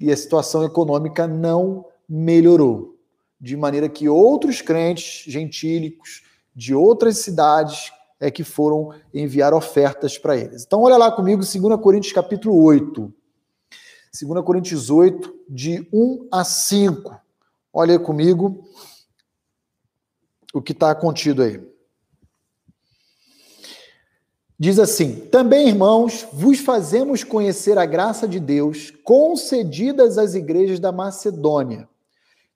e a situação econômica não melhorou. De maneira que outros crentes gentílicos, de outras cidades é que foram enviar ofertas para eles. Então, olha lá comigo, 2 Coríntios capítulo 8. 2 Coríntios 8, de 1 a 5. Olha aí comigo o que está contido aí. Diz assim: Também, irmãos, vos fazemos conhecer a graça de Deus concedidas às igrejas da Macedônia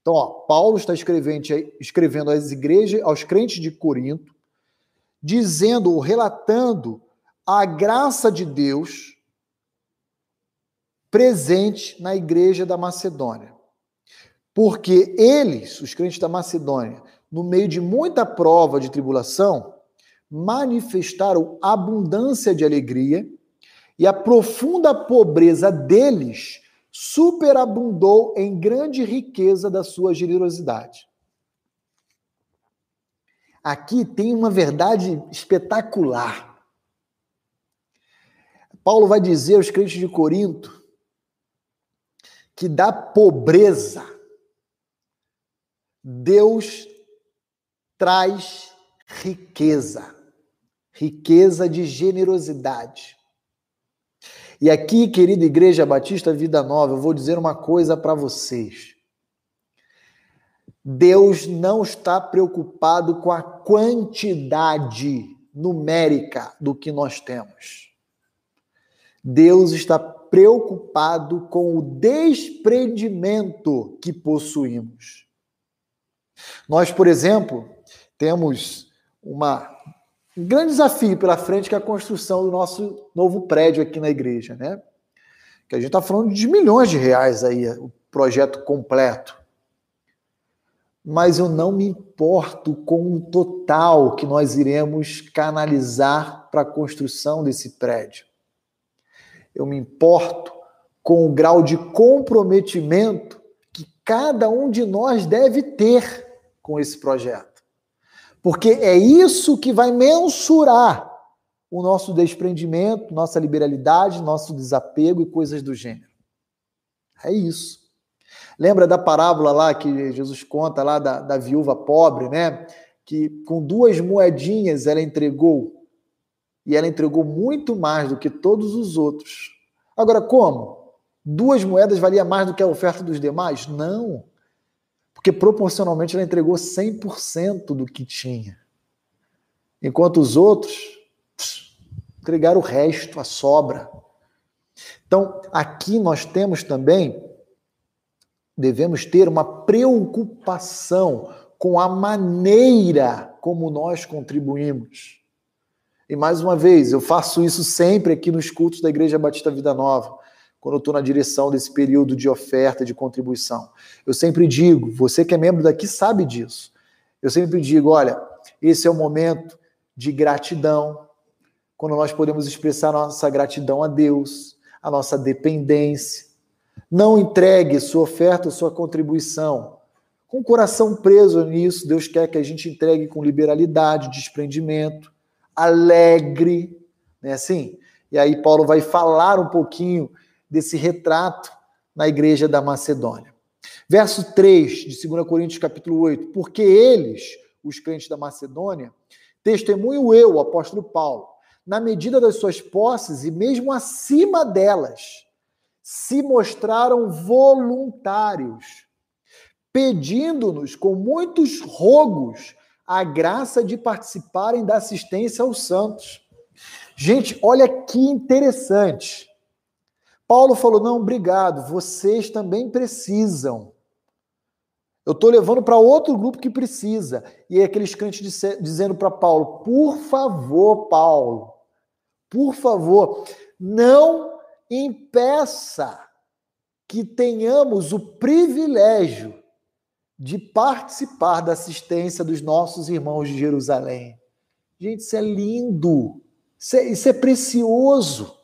então, ó, Paulo está escrevendo, escrevendo às igrejas, aos crentes de Corinto, dizendo, relatando a graça de Deus presente na igreja da Macedônia. Porque eles, os crentes da Macedônia, no meio de muita prova de tribulação, manifestaram abundância de alegria e a profunda pobreza deles superabundou em grande riqueza da sua generosidade. Aqui tem uma verdade espetacular. Paulo vai dizer aos crentes de Corinto que da pobreza Deus traz riqueza, riqueza de generosidade. E aqui, querida Igreja Batista Vida Nova, eu vou dizer uma coisa para vocês. Deus não está preocupado com a quantidade numérica do que nós temos. Deus está preocupado com o desprendimento que possuímos. Nós, por exemplo, temos uma um grande desafio pela frente que é a construção do nosso novo prédio aqui na igreja, né? Que a gente está falando de milhões de reais aí, o projeto completo. Mas eu não me importo com o total que nós iremos canalizar para a construção desse prédio. Eu me importo com o grau de comprometimento que cada um de nós deve ter com esse projeto. Porque é isso que vai mensurar o nosso desprendimento, nossa liberalidade, nosso desapego e coisas do gênero. É isso. Lembra da parábola lá que Jesus conta lá da, da viúva pobre, né? que com duas moedinhas ela entregou, e ela entregou muito mais do que todos os outros. Agora, como? Duas moedas valia mais do que a oferta dos demais? Não. Porque proporcionalmente ela entregou 100% do que tinha. Enquanto os outros entregaram o resto, a sobra. Então, aqui nós temos também, devemos ter uma preocupação com a maneira como nós contribuímos. E mais uma vez, eu faço isso sempre aqui nos cultos da Igreja Batista Vida Nova, quando eu estou na direção desse período de oferta, de contribuição. Eu sempre digo, você que é membro daqui sabe disso. Eu sempre digo, olha, esse é o momento de gratidão, quando nós podemos expressar nossa gratidão a Deus, a nossa dependência. Não entregue sua oferta, sua contribuição com o coração preso nisso, Deus quer que a gente entregue com liberalidade, desprendimento, alegre, né assim? E aí Paulo vai falar um pouquinho desse retrato na igreja da Macedônia. Verso 3 de 2 Coríntios capítulo 8, porque eles, os crentes da Macedônia, testemunho eu, o apóstolo Paulo, na medida das suas posses e mesmo acima delas, se mostraram voluntários pedindo-nos com muitos rogos a graça de participarem da assistência aos santos. Gente, olha que interessante. Paulo falou: não, obrigado, vocês também precisam. Eu estou levando para outro grupo que precisa. E aqueles crentes dizendo para Paulo: por favor, Paulo, por favor, não impeça que tenhamos o privilégio de participar da assistência dos nossos irmãos de Jerusalém. Gente, isso é lindo, isso é, isso é precioso.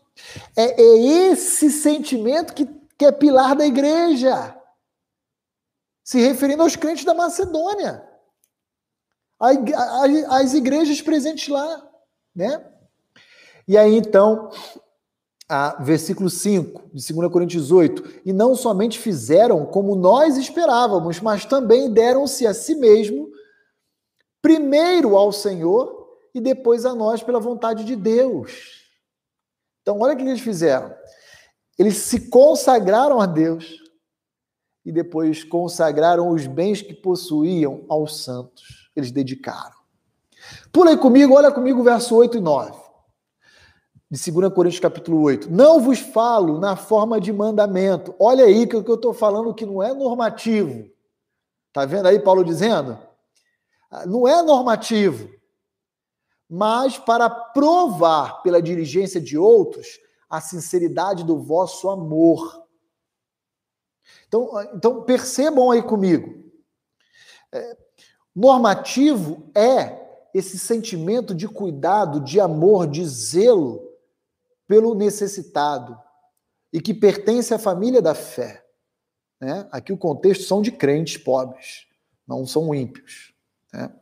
É, é, esse sentimento que, que é pilar da igreja. Se referindo aos crentes da Macedônia, as igrejas presentes lá, né? E aí então a versículo 5 de 2 Coríntios 8, e não somente fizeram como nós esperávamos, mas também deram-se a si mesmo, primeiro ao Senhor e depois a nós pela vontade de Deus. Então, olha o que eles fizeram. Eles se consagraram a Deus e depois consagraram os bens que possuíam aos santos. Eles dedicaram. Pula aí comigo, olha comigo verso 8 e 9 de 2 Coríntios capítulo 8. Não vos falo na forma de mandamento. Olha aí que o que eu estou falando que não é normativo. Tá vendo aí Paulo dizendo? Não é normativo. Mas para provar pela diligência de outros a sinceridade do vosso amor. Então, então percebam aí comigo. É, normativo é esse sentimento de cuidado, de amor, de zelo pelo necessitado e que pertence à família da fé. Né? Aqui o contexto são de crentes pobres, não são ímpios. Né?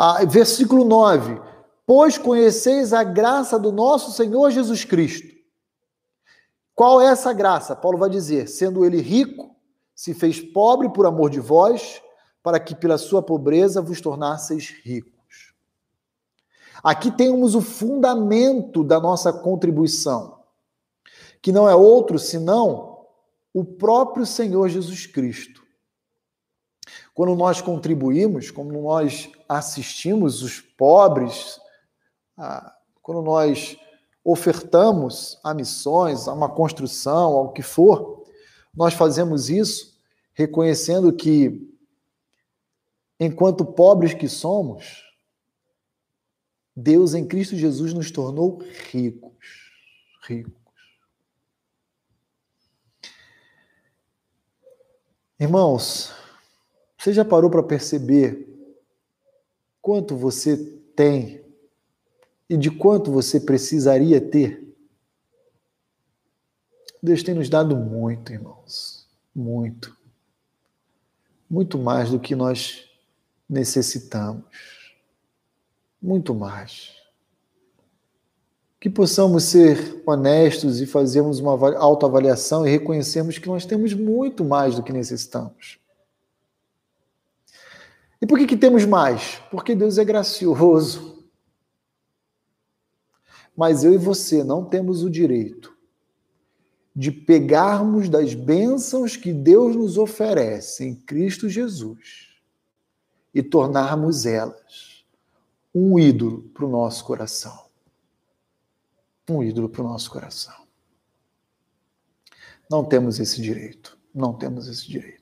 Ah, versículo 9: Pois conheceis a graça do nosso Senhor Jesus Cristo. Qual é essa graça? Paulo vai dizer: sendo ele rico, se fez pobre por amor de vós, para que pela sua pobreza vos tornasseis ricos. Aqui temos o fundamento da nossa contribuição, que não é outro senão o próprio Senhor Jesus Cristo. Quando nós contribuímos, quando nós assistimos os pobres, quando nós ofertamos a missões, a uma construção, ao que for, nós fazemos isso reconhecendo que, enquanto pobres que somos, Deus em Cristo Jesus nos tornou ricos. Ricos. Irmãos, você já parou para perceber quanto você tem e de quanto você precisaria ter? Deus tem nos dado muito, irmãos. Muito. Muito mais do que nós necessitamos muito mais. Que possamos ser honestos e fazermos uma autoavaliação e reconhecermos que nós temos muito mais do que necessitamos. E por que, que temos mais? Porque Deus é gracioso. Mas eu e você não temos o direito de pegarmos das bênçãos que Deus nos oferece em Cristo Jesus e tornarmos elas um ídolo para o nosso coração. Um ídolo para o nosso coração. Não temos esse direito. Não temos esse direito.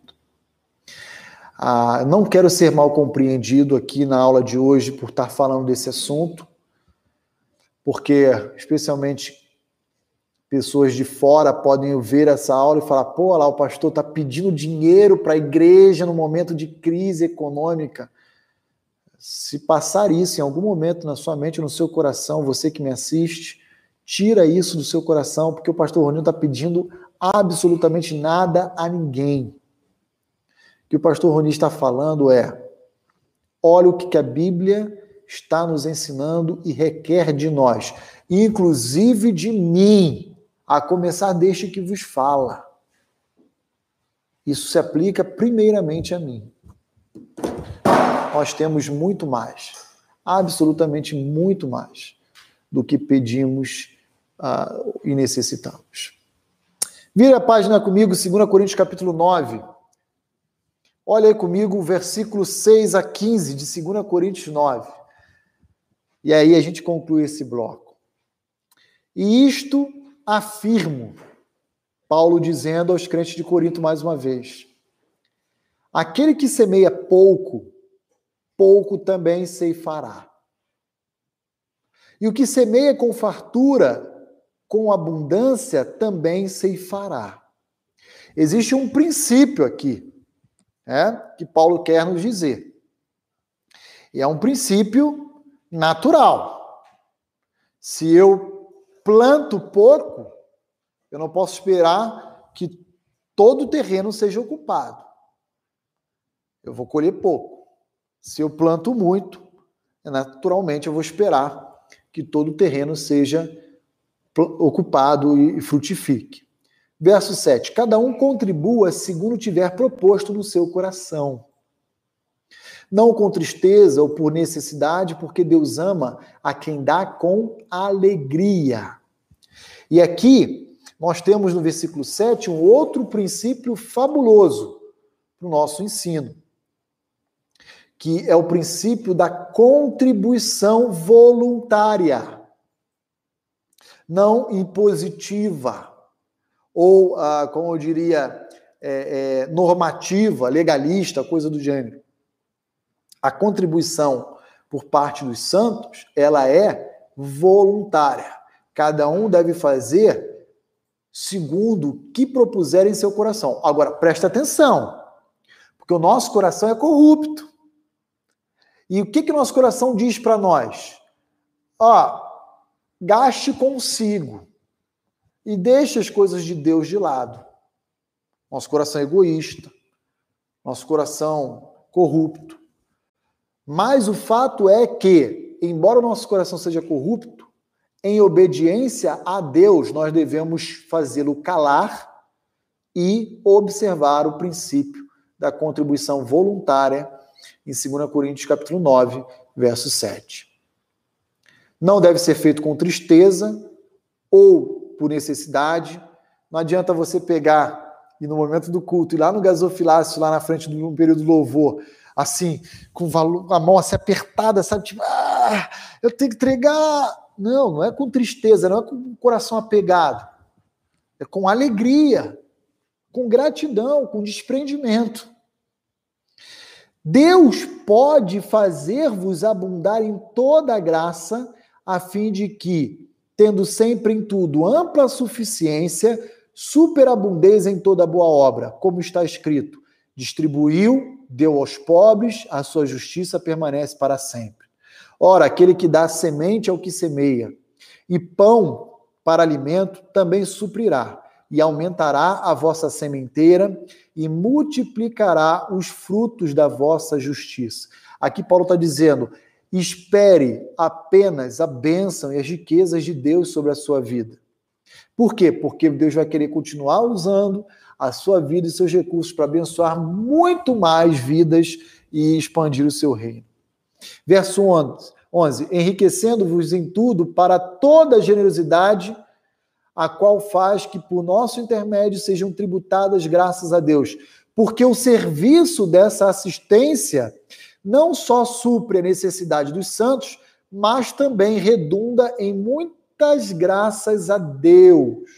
Ah, não quero ser mal compreendido aqui na aula de hoje por estar falando desse assunto, porque, especialmente pessoas de fora podem ver essa aula e falar: pô, lá o pastor está pedindo dinheiro para a igreja no momento de crise econômica. Se passar isso em algum momento na sua mente, no seu coração, você que me assiste, tira isso do seu coração, porque o pastor Ronildo está pedindo absolutamente nada a ninguém. Que o pastor Roni está falando é: olha o que a Bíblia está nos ensinando e requer de nós, inclusive de mim a começar deste que vos fala. Isso se aplica primeiramente a mim. Nós temos muito mais, absolutamente muito mais, do que pedimos uh, e necessitamos. Vira a página comigo, 2 Coríntios capítulo 9. Olha aí comigo o versículo 6 a 15 de 2 Coríntios 9. E aí a gente conclui esse bloco. E isto afirmo, Paulo dizendo aos crentes de Corinto mais uma vez: aquele que semeia pouco, pouco também ceifará. E o que semeia com fartura, com abundância, também ceifará. Existe um princípio aqui, é, que Paulo quer nos dizer. E é um princípio natural. Se eu planto pouco, eu não posso esperar que todo o terreno seja ocupado. Eu vou colher pouco. Se eu planto muito, naturalmente eu vou esperar que todo o terreno seja ocupado e frutifique. Verso 7: Cada um contribua segundo tiver proposto no seu coração não com tristeza ou por necessidade, porque Deus ama a quem dá com alegria. E aqui nós temos no versículo 7 um outro princípio fabuloso para o nosso ensino, que é o princípio da contribuição voluntária, não impositiva, ou, ah, como eu diria, é, é, normativa, legalista, coisa do gênero a contribuição por parte dos santos, ela é voluntária. Cada um deve fazer segundo o que propuser em seu coração. Agora, presta atenção, porque o nosso coração é corrupto. E o que que nosso coração diz para nós? Ó, gaste consigo e deixe as coisas de Deus de lado. Nosso coração é egoísta, nosso coração corrupto. Mas o fato é que, embora o nosso coração seja corrupto, em obediência a Deus, nós devemos fazê-lo calar e observar o princípio da contribuição voluntária em 2 Coríntios capítulo 9, verso 7. Não deve ser feito com tristeza ou por necessidade. Não adianta você pegar e no momento do culto, e lá no gasofilácio, lá na frente do período do louvor, assim, com a mão assim apertada, sabe? Tipo, ah, eu tenho que entregar. Não, não é com tristeza, não é com o coração apegado. É com alegria, com gratidão, com desprendimento. Deus pode fazer-vos abundar em toda a graça, a fim de que, tendo sempre em tudo ampla suficiência, superabundez em toda boa obra, como está escrito: distribuiu deu aos pobres, a sua justiça permanece para sempre. Ora, aquele que dá semente ao que semeia, e pão para alimento também suprirá, e aumentará a vossa sementeira, e multiplicará os frutos da vossa justiça. Aqui Paulo está dizendo: espere apenas a bênção e as riquezas de Deus sobre a sua vida. Por quê? Porque Deus vai querer continuar usando a sua vida e seus recursos para abençoar muito mais vidas e expandir o seu reino. Verso 11: 11 enriquecendo-vos em tudo para toda generosidade, a qual faz que por nosso intermédio sejam tributadas graças a Deus. Porque o serviço dessa assistência não só supre a necessidade dos santos, mas também redunda em muitas graças a Deus.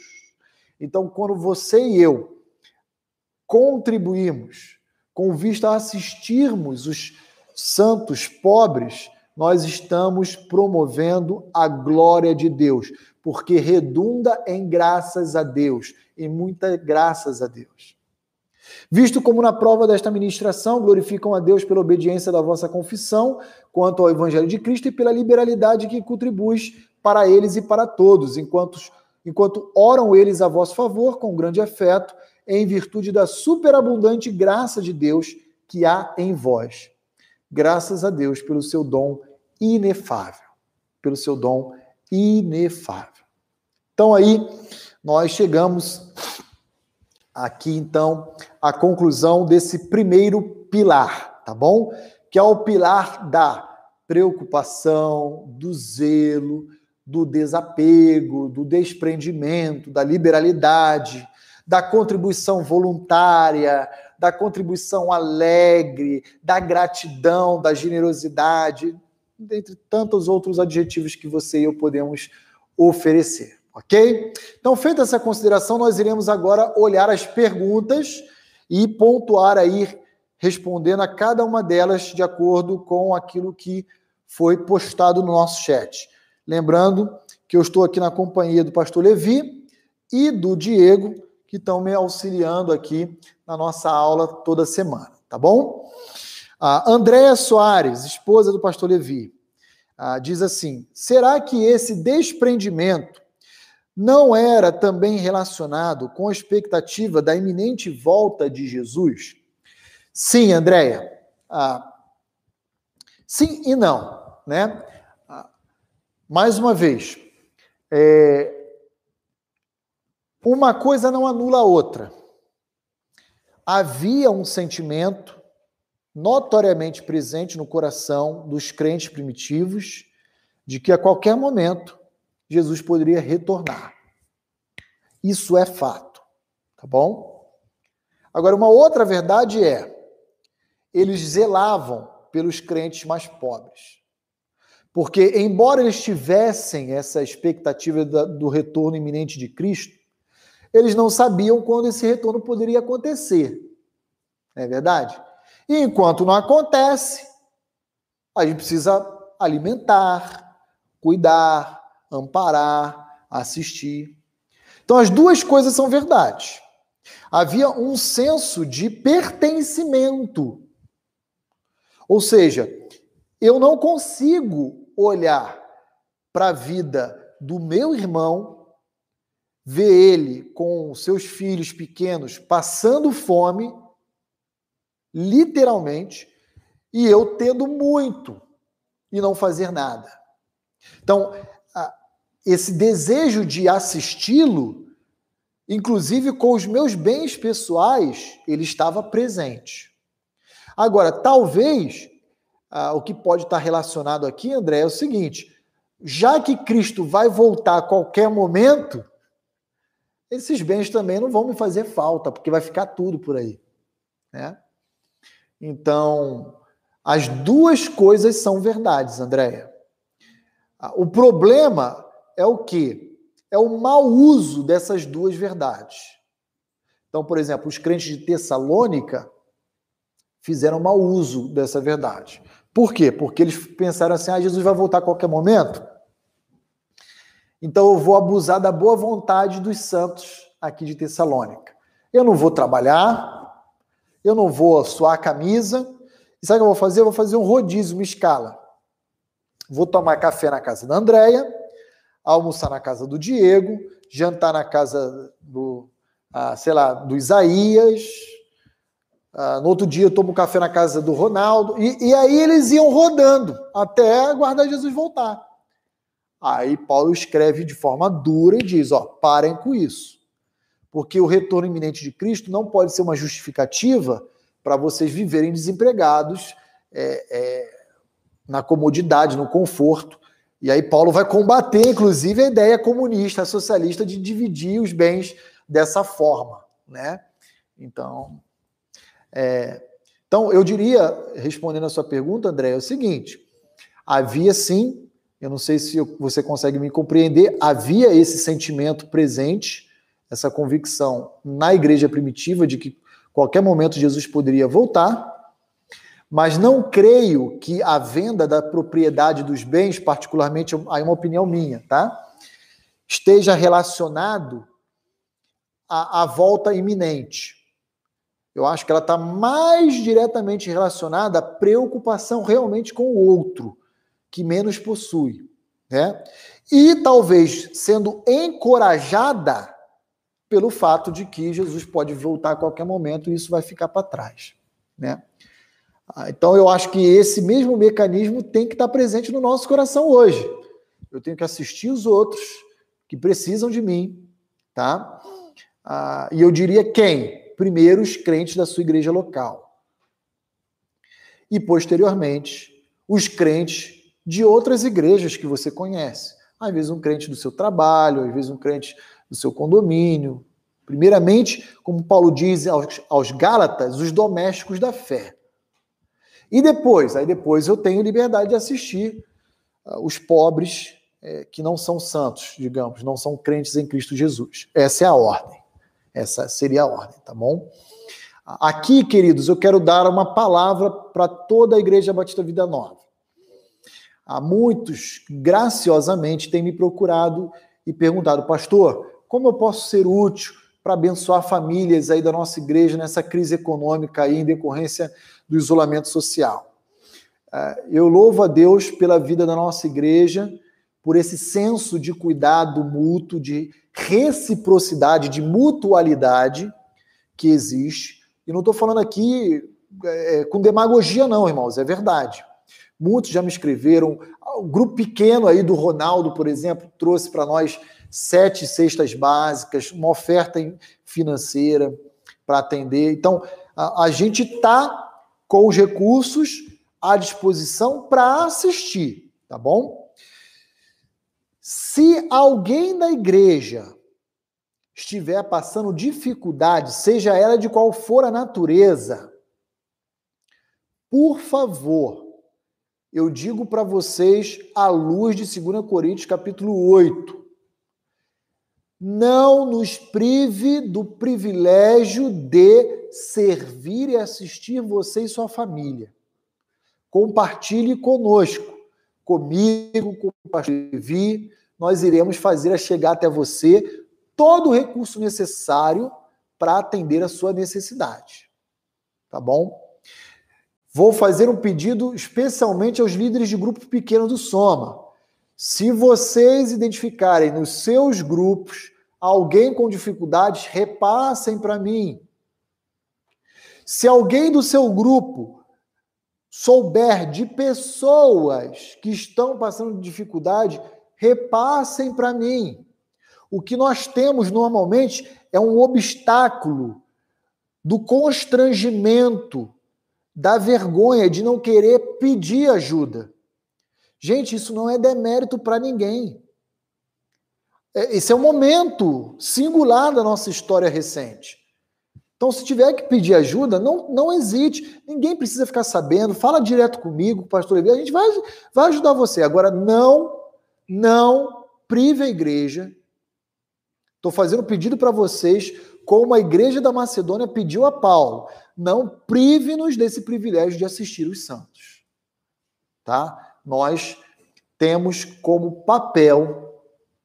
Então, quando você e eu contribuirmos com vista a assistirmos os santos pobres, nós estamos promovendo a glória de Deus, porque redunda em graças a Deus, em muitas graças a Deus. Visto como na prova desta ministração glorificam a Deus pela obediência da vossa confissão quanto ao Evangelho de Cristo e pela liberalidade que contribuis para eles e para todos, enquanto, enquanto oram eles a vosso favor com grande afeto, em virtude da superabundante graça de Deus que há em vós. Graças a Deus pelo seu dom inefável, pelo seu dom inefável. Então aí nós chegamos aqui então à conclusão desse primeiro pilar, tá bom? Que é o pilar da preocupação, do zelo, do desapego, do desprendimento, da liberalidade, da contribuição voluntária, da contribuição alegre, da gratidão, da generosidade, dentre tantos outros adjetivos que você e eu podemos oferecer, ok? Então, feita essa consideração, nós iremos agora olhar as perguntas e pontuar aí, respondendo a cada uma delas de acordo com aquilo que foi postado no nosso chat. Lembrando que eu estou aqui na companhia do pastor Levi e do Diego, que estão me auxiliando aqui na nossa aula toda semana, tá bom? A Andréa Soares, esposa do pastor Levi, diz assim: será que esse desprendimento não era também relacionado com a expectativa da iminente volta de Jesus? Sim, Andréia. Ah, sim e não, né? Ah, mais uma vez, é, uma coisa não anula a outra. Havia um sentimento notoriamente presente no coração dos crentes primitivos de que a qualquer momento Jesus poderia retornar. Isso é fato, tá bom? Agora, uma outra verdade é: eles zelavam pelos crentes mais pobres. Porque, embora eles tivessem essa expectativa do retorno iminente de Cristo, eles não sabiam quando esse retorno poderia acontecer. Não é verdade? E enquanto não acontece, a gente precisa alimentar, cuidar, amparar, assistir. Então as duas coisas são verdade. Havia um senso de pertencimento. Ou seja, eu não consigo olhar para a vida do meu irmão, ver ele com seus filhos pequenos passando fome literalmente, e eu tendo muito e não fazer nada. Então, esse desejo de assisti-lo, inclusive com os meus bens pessoais, ele estava presente. Agora, talvez o que pode estar relacionado aqui, André, é o seguinte: já que Cristo vai voltar a qualquer momento, esses bens também não vão me fazer falta, porque vai ficar tudo por aí. Né? Então, as duas coisas são verdades, Andréia. O problema é o quê? É o mau uso dessas duas verdades. Então, por exemplo, os crentes de Tessalônica fizeram mau uso dessa verdade. Por quê? Porque eles pensaram assim: ah, Jesus vai voltar a qualquer momento. Então eu vou abusar da boa vontade dos santos aqui de Tessalônica. Eu não vou trabalhar, eu não vou suar a camisa. E sabe o que eu vou fazer? Eu vou fazer um rodízio, uma escala. Vou tomar café na casa da Andréia, almoçar na casa do Diego, jantar na casa do, ah, sei lá, do Isaías. Ah, no outro dia eu tomo café na casa do Ronaldo. E, e aí eles iam rodando até aguardar Jesus voltar. Aí Paulo escreve de forma dura e diz: ó, parem com isso. porque o retorno iminente de Cristo não pode ser uma justificativa para vocês viverem desempregados é, é, na comodidade, no conforto. E aí Paulo vai combater, inclusive, a ideia comunista, socialista de dividir os bens dessa forma, né? Então, é, então eu diria, respondendo a sua pergunta, André, é o seguinte: havia sim, eu não sei se você consegue me compreender, havia esse sentimento presente, essa convicção na igreja primitiva de que qualquer momento Jesus poderia voltar, mas não creio que a venda da propriedade dos bens, particularmente, aí uma opinião minha, tá? Esteja relacionado à, à volta iminente. Eu acho que ela está mais diretamente relacionada à preocupação realmente com o outro, que menos possui. Né? E talvez sendo encorajada pelo fato de que Jesus pode voltar a qualquer momento e isso vai ficar para trás. Né? Ah, então eu acho que esse mesmo mecanismo tem que estar presente no nosso coração hoje. Eu tenho que assistir os outros que precisam de mim, tá? Ah, e eu diria quem? Primeiro os crentes da sua igreja local. E posteriormente os crentes de outras igrejas que você conhece. Às vezes um crente do seu trabalho, às vezes um crente do seu condomínio. Primeiramente, como Paulo diz aos, aos Gálatas, os domésticos da fé. E depois, aí depois eu tenho liberdade de assistir uh, os pobres é, que não são santos, digamos, não são crentes em Cristo Jesus. Essa é a ordem. Essa seria a ordem, tá bom? Aqui, queridos, eu quero dar uma palavra para toda a Igreja Batista Vida Nova. Há muitos, graciosamente, têm me procurado e perguntado, pastor, como eu posso ser útil para abençoar famílias aí da nossa igreja nessa crise econômica aí em decorrência do isolamento social. É, eu louvo a Deus pela vida da nossa igreja, por esse senso de cuidado mútuo, de reciprocidade, de mutualidade que existe. E não estou falando aqui é, com demagogia, não, irmãos, é verdade. Muitos já me escreveram. O grupo pequeno aí do Ronaldo, por exemplo, trouxe para nós sete cestas básicas, uma oferta financeira para atender. Então, a, a gente está com os recursos à disposição para assistir, tá bom? Se alguém da igreja estiver passando dificuldade, seja ela de qual for a natureza, por favor, eu digo para vocês à luz de 2 Coríntios capítulo 8, não nos prive do privilégio de servir e assistir você e sua família. Compartilhe conosco, comigo, com o pastor Levi, nós iremos fazer chegar até você todo o recurso necessário para atender a sua necessidade. Tá bom? Vou fazer um pedido especialmente aos líderes de grupo pequeno do Soma. Se vocês identificarem nos seus grupos alguém com dificuldades, repassem para mim. Se alguém do seu grupo souber de pessoas que estão passando dificuldade, repassem para mim. O que nós temos normalmente é um obstáculo do constrangimento, da vergonha de não querer pedir ajuda. Gente, isso não é demérito para ninguém. É, esse é um momento singular da nossa história recente. Então, se tiver que pedir ajuda, não, não hesite. Ninguém precisa ficar sabendo. Fala direto comigo, pastor Levi. A gente vai, vai ajudar você. Agora, não, não prive a igreja. Estou fazendo um pedido para vocês, como a igreja da Macedônia pediu a Paulo. Não prive-nos desse privilégio de assistir os santos. Tá? Nós temos como papel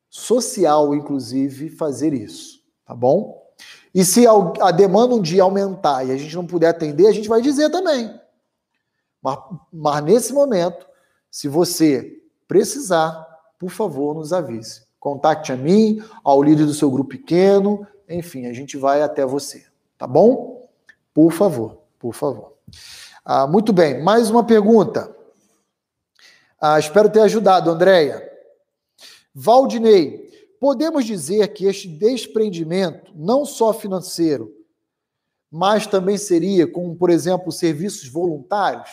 social, inclusive, fazer isso. Tá bom? E se a demanda um dia aumentar e a gente não puder atender, a gente vai dizer também. Mas, mas nesse momento, se você precisar, por favor, nos avise. Contacte a mim, ao líder do seu grupo pequeno, enfim, a gente vai até você. Tá bom? Por favor, por favor. Ah, muito bem, mais uma pergunta. Ah, espero ter ajudado, Andréia. Valdinei, podemos dizer que este desprendimento, não só financeiro, mas também seria como, por exemplo, serviços voluntários?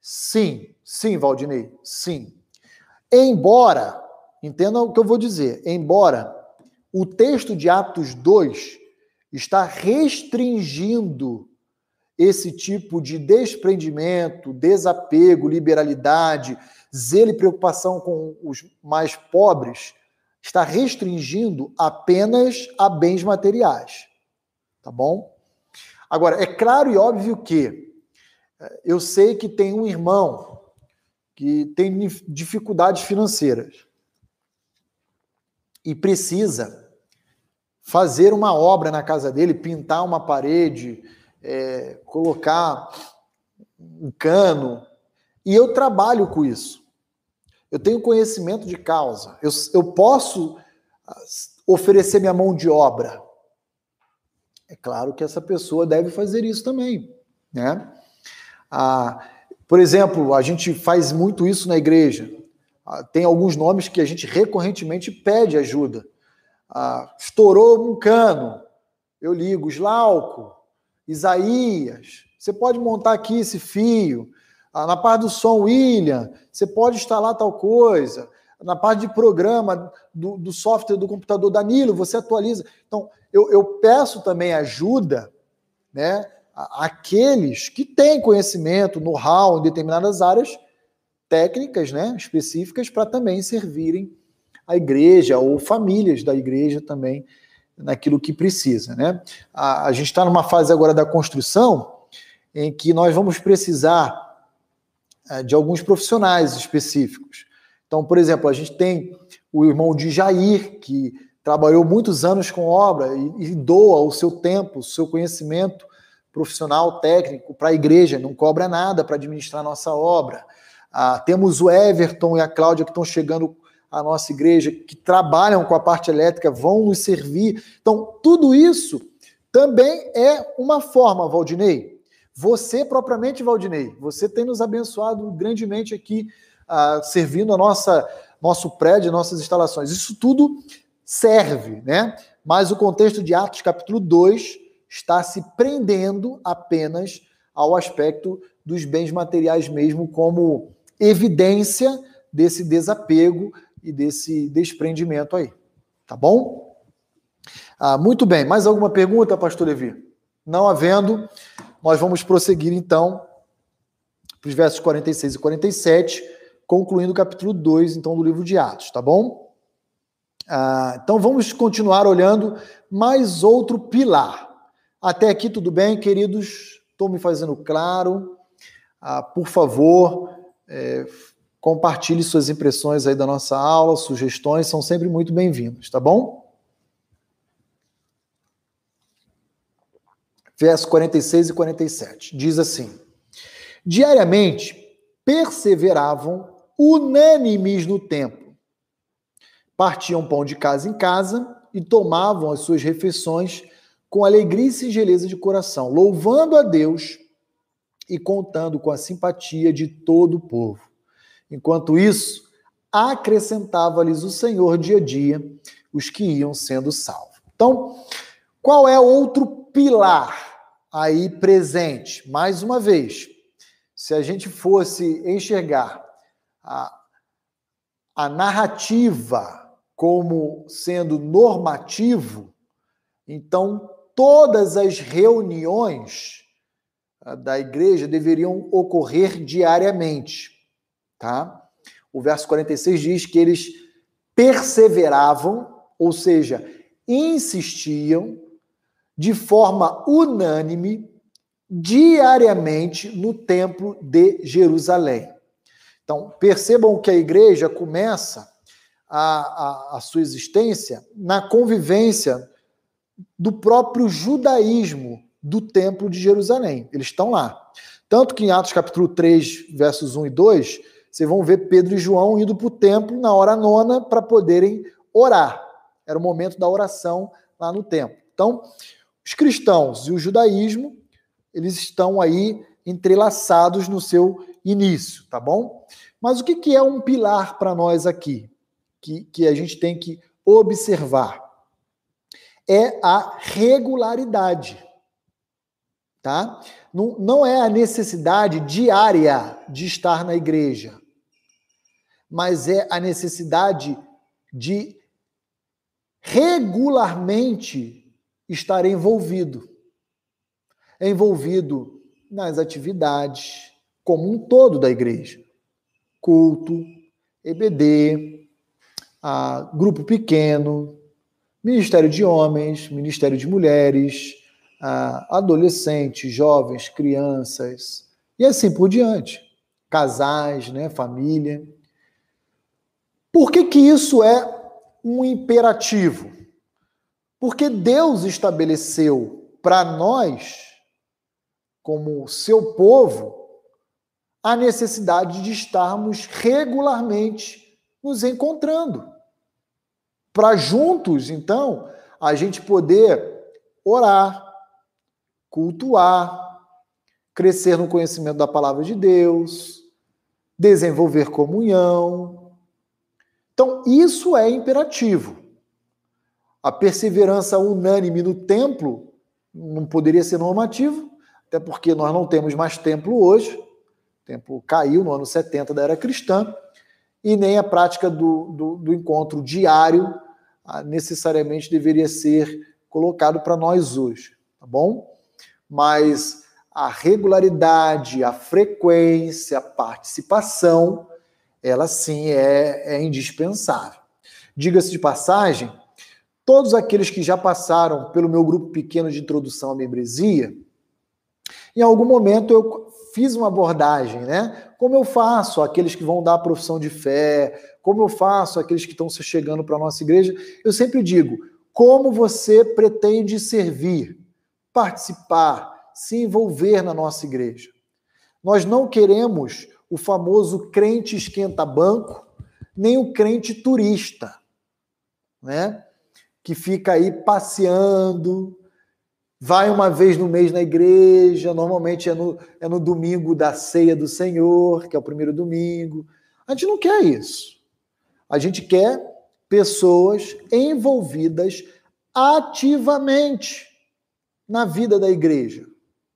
Sim, sim, Valdinei, sim. Embora, entenda o que eu vou dizer, embora o texto de Atos 2 está restringindo esse tipo de desprendimento, desapego, liberalidade, zelo e preocupação com os mais pobres, está restringindo apenas a bens materiais. Tá bom? Agora, é claro e óbvio que eh, eu sei que tem um irmão que tem dificuldades financeiras e precisa fazer uma obra na casa dele, pintar uma parede, é, colocar um cano. E eu trabalho com isso. Eu tenho conhecimento de causa. Eu, eu posso ah, oferecer minha mão de obra. É claro que essa pessoa deve fazer isso também, né? Ah, por exemplo, a gente faz muito isso na igreja. Ah, tem alguns nomes que a gente recorrentemente pede ajuda. Ah, estourou um cano, eu ligo, Slauco, Isaías, você pode montar aqui esse fio. Ah, na parte do som, William, você pode instalar tal coisa. Na parte de programa do, do software do computador, Danilo, você atualiza. Então, eu, eu peço também ajuda, né? Aqueles que têm conhecimento, know-how em determinadas áreas técnicas, né, específicas, para também servirem a igreja ou famílias da igreja também naquilo que precisa. Né? A, a gente está numa fase agora da construção em que nós vamos precisar de alguns profissionais específicos. Então, por exemplo, a gente tem o irmão de Jair, que trabalhou muitos anos com obra e, e doa o seu tempo, o seu conhecimento profissional, técnico para a igreja, não cobra nada para administrar nossa obra. Ah, temos o Everton e a Cláudia que estão chegando a nossa igreja, que trabalham com a parte elétrica, vão nos servir. Então, tudo isso também é uma forma, Valdinei. Você, propriamente, Valdinei, você tem nos abençoado grandemente aqui, uh, servindo a nossa nosso prédio, nossas instalações. Isso tudo serve, né? Mas o contexto de Atos capítulo 2 está se prendendo apenas ao aspecto dos bens materiais mesmo como evidência desse desapego e desse desprendimento aí. Tá bom? Ah, muito bem. Mais alguma pergunta, pastor Levi? Não havendo, nós vamos prosseguir então para os versos 46 e 47, concluindo o capítulo 2, então, do livro de Atos, tá bom? Ah, então vamos continuar olhando mais outro pilar. Até aqui tudo bem, queridos? Estou me fazendo claro. Ah, por favor, é, Compartilhe suas impressões aí da nossa aula, sugestões, são sempre muito bem-vindos, tá bom? Verso 46 e 47 diz assim: Diariamente perseveravam unânimes no templo, partiam pão de casa em casa e tomavam as suas refeições com alegria e singeleza de coração, louvando a Deus e contando com a simpatia de todo o povo. Enquanto isso, acrescentava-lhes o Senhor dia a dia os que iam sendo salvos. Então, qual é outro pilar aí presente? Mais uma vez, se a gente fosse enxergar a, a narrativa como sendo normativo, então todas as reuniões ah, da igreja deveriam ocorrer diariamente tá? O verso 46 diz que eles perseveravam, ou seja, insistiam de forma unânime diariamente no templo de Jerusalém. Então, percebam que a igreja começa a, a, a sua existência na convivência do próprio judaísmo do templo de Jerusalém. Eles estão lá. Tanto que em Atos capítulo 3, versos 1 e 2, vocês vão ver Pedro e João indo para o templo na hora nona para poderem orar. Era o momento da oração lá no templo. Então, os cristãos e o judaísmo, eles estão aí entrelaçados no seu início, tá bom? Mas o que, que é um pilar para nós aqui? Que, que a gente tem que observar é a regularidade. Tá? Não, não é a necessidade diária de estar na igreja, mas é a necessidade de regularmente estar envolvido. Envolvido nas atividades como um todo da igreja. Culto, EBD, grupo pequeno, Ministério de Homens, Ministério de Mulheres, adolescentes, jovens, crianças e assim por diante. Casais, né, família. Por que, que isso é um imperativo? Porque Deus estabeleceu para nós, como seu povo, a necessidade de estarmos regularmente nos encontrando. Para juntos, então, a gente poder orar, cultuar, crescer no conhecimento da palavra de Deus, desenvolver comunhão, então, isso é imperativo. A perseverança unânime no templo não poderia ser normativo, até porque nós não temos mais templo hoje. O templo caiu no ano 70 da era cristã, e nem a prática do, do, do encontro diário ah, necessariamente deveria ser colocado para nós hoje, tá bom? Mas a regularidade, a frequência, a participação ela sim é, é indispensável. Diga-se de passagem, todos aqueles que já passaram pelo meu grupo pequeno de introdução à membresia, em algum momento eu fiz uma abordagem, né? Como eu faço aqueles que vão dar a profissão de fé, como eu faço aqueles que estão se chegando para a nossa igreja, eu sempre digo: como você pretende servir, participar, se envolver na nossa igreja? Nós não queremos o famoso crente esquenta-banco, nem o crente turista, né? Que fica aí passeando, vai uma vez no mês na igreja, normalmente é no, é no domingo da ceia do Senhor, que é o primeiro domingo. A gente não quer isso. A gente quer pessoas envolvidas ativamente na vida da igreja,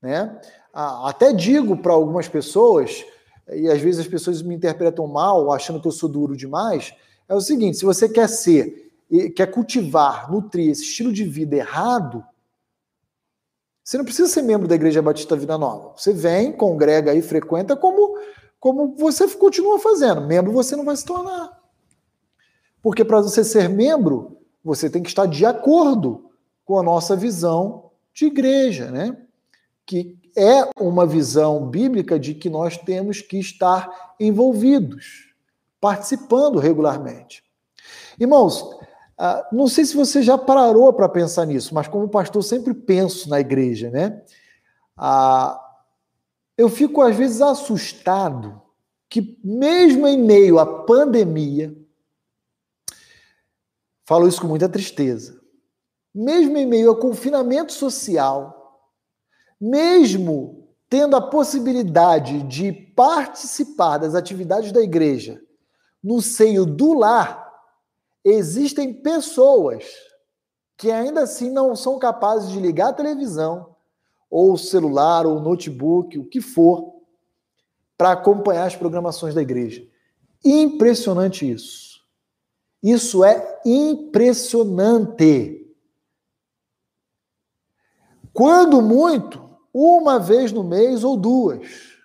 né? Até digo para algumas pessoas e às vezes as pessoas me interpretam mal, achando que eu sou duro demais, é o seguinte: se você quer ser, quer cultivar, nutrir esse estilo de vida errado, você não precisa ser membro da Igreja Batista Vida Nova. Você vem, congrega aí, frequenta como, como você continua fazendo. Membro você não vai se tornar. Porque para você ser membro, você tem que estar de acordo com a nossa visão de igreja, né? Que é uma visão bíblica de que nós temos que estar envolvidos, participando regularmente. Irmãos, ah, não sei se você já parou para pensar nisso, mas como pastor sempre penso na igreja, né? Ah, eu fico às vezes assustado que mesmo em meio à pandemia, falo isso com muita tristeza, mesmo em meio ao confinamento social, mesmo tendo a possibilidade de participar das atividades da igreja no seio do lar, existem pessoas que ainda assim não são capazes de ligar a televisão, ou celular, ou notebook, o que for, para acompanhar as programações da igreja. Impressionante isso. Isso é impressionante. Quando muito, uma vez no mês ou duas.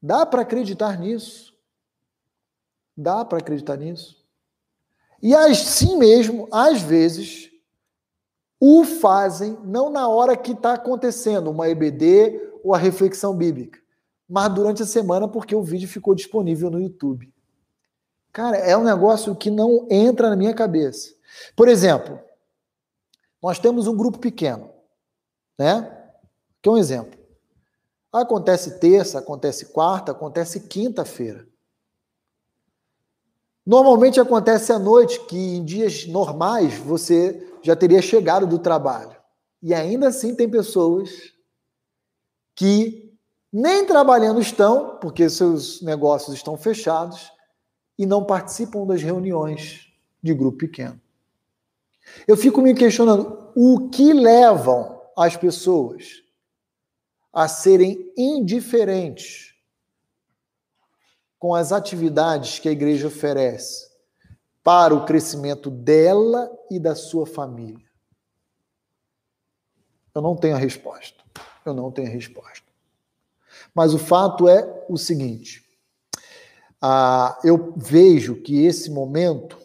Dá para acreditar nisso? Dá para acreditar nisso? E assim mesmo, às vezes, o fazem não na hora que está acontecendo uma EBD ou a reflexão bíblica, mas durante a semana porque o vídeo ficou disponível no YouTube. Cara, é um negócio que não entra na minha cabeça. Por exemplo, nós temos um grupo pequeno, né? Que é um exemplo. Acontece terça, acontece quarta, acontece quinta-feira. Normalmente acontece à noite, que em dias normais você já teria chegado do trabalho. E ainda assim tem pessoas que nem trabalhando estão, porque seus negócios estão fechados, e não participam das reuniões de grupo pequeno. Eu fico me questionando o que levam as pessoas a serem indiferentes com as atividades que a igreja oferece para o crescimento dela e da sua família. Eu não tenho a resposta. Eu não tenho a resposta. Mas o fato é o seguinte: ah, eu vejo que esse momento,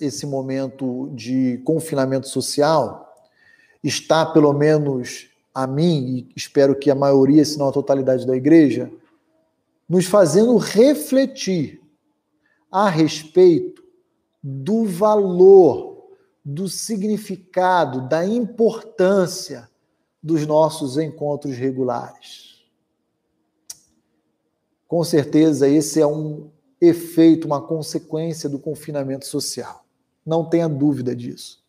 esse momento de confinamento social, está, pelo menos a mim, e espero que a maioria, se não a totalidade da igreja, nos fazendo refletir a respeito do valor, do significado, da importância dos nossos encontros regulares. Com certeza, esse é um efeito, uma consequência do confinamento social. Não tenha dúvida disso.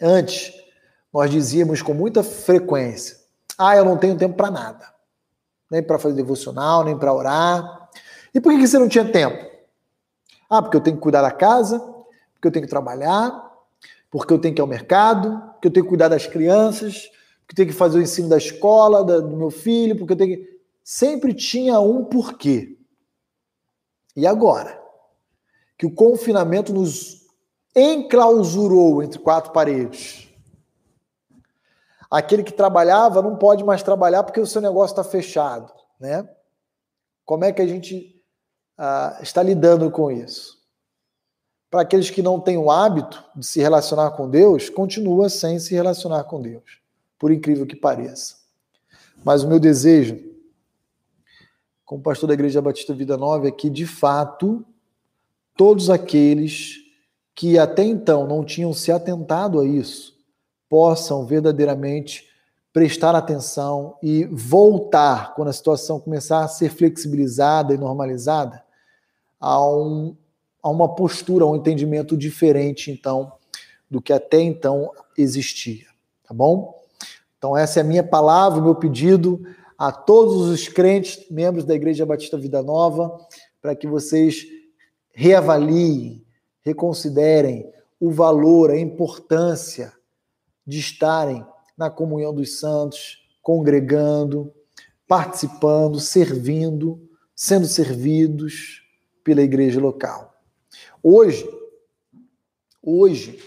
Antes, nós dizíamos com muita frequência: ah, eu não tenho tempo para nada. Nem para fazer devocional, nem para orar. E por que você não tinha tempo? Ah, porque eu tenho que cuidar da casa, porque eu tenho que trabalhar, porque eu tenho que ir ao mercado, porque eu tenho que cuidar das crianças, porque eu tenho que fazer o ensino da escola, do meu filho, porque eu tenho que sempre tinha um porquê. E agora? Que o confinamento nos enclausurou entre quatro paredes. Aquele que trabalhava não pode mais trabalhar porque o seu negócio está fechado, né? Como é que a gente ah, está lidando com isso? Para aqueles que não têm o hábito de se relacionar com Deus, continua sem se relacionar com Deus, por incrível que pareça. Mas o meu desejo como pastor da Igreja Batista Vida Nova, é que, de fato, todos aqueles que até então não tinham se atentado a isso possam verdadeiramente prestar atenção e voltar, quando a situação começar a ser flexibilizada e normalizada, a, um, a uma postura, a um entendimento diferente, então, do que até então existia. Tá bom? Então, essa é a minha palavra, o meu pedido a todos os crentes, membros da Igreja Batista Vida Nova, para que vocês reavaliem, reconsiderem o valor, a importância de estarem na comunhão dos santos, congregando, participando, servindo, sendo servidos pela igreja local. Hoje, hoje,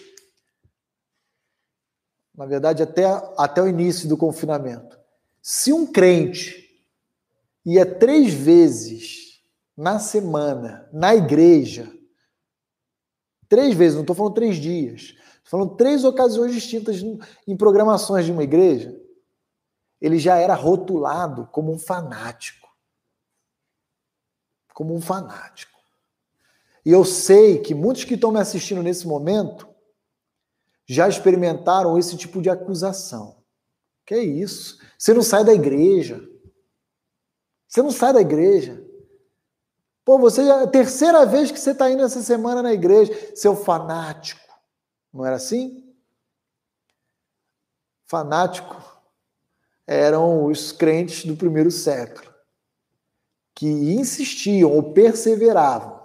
na verdade, até, até o início do confinamento, se um crente ia três vezes na semana na igreja, três vezes, não estou falando três dias, falando três ocasiões distintas em programações de uma igreja, ele já era rotulado como um fanático. Como um fanático. E eu sei que muitos que estão me assistindo nesse momento já experimentaram esse tipo de acusação. Que é isso? Você não sai da igreja. Você não sai da igreja. Pô, você é a terceira vez que você está indo essa semana na igreja, seu fanático. Não era assim? Fanático eram os crentes do primeiro século que insistiam ou perseveravam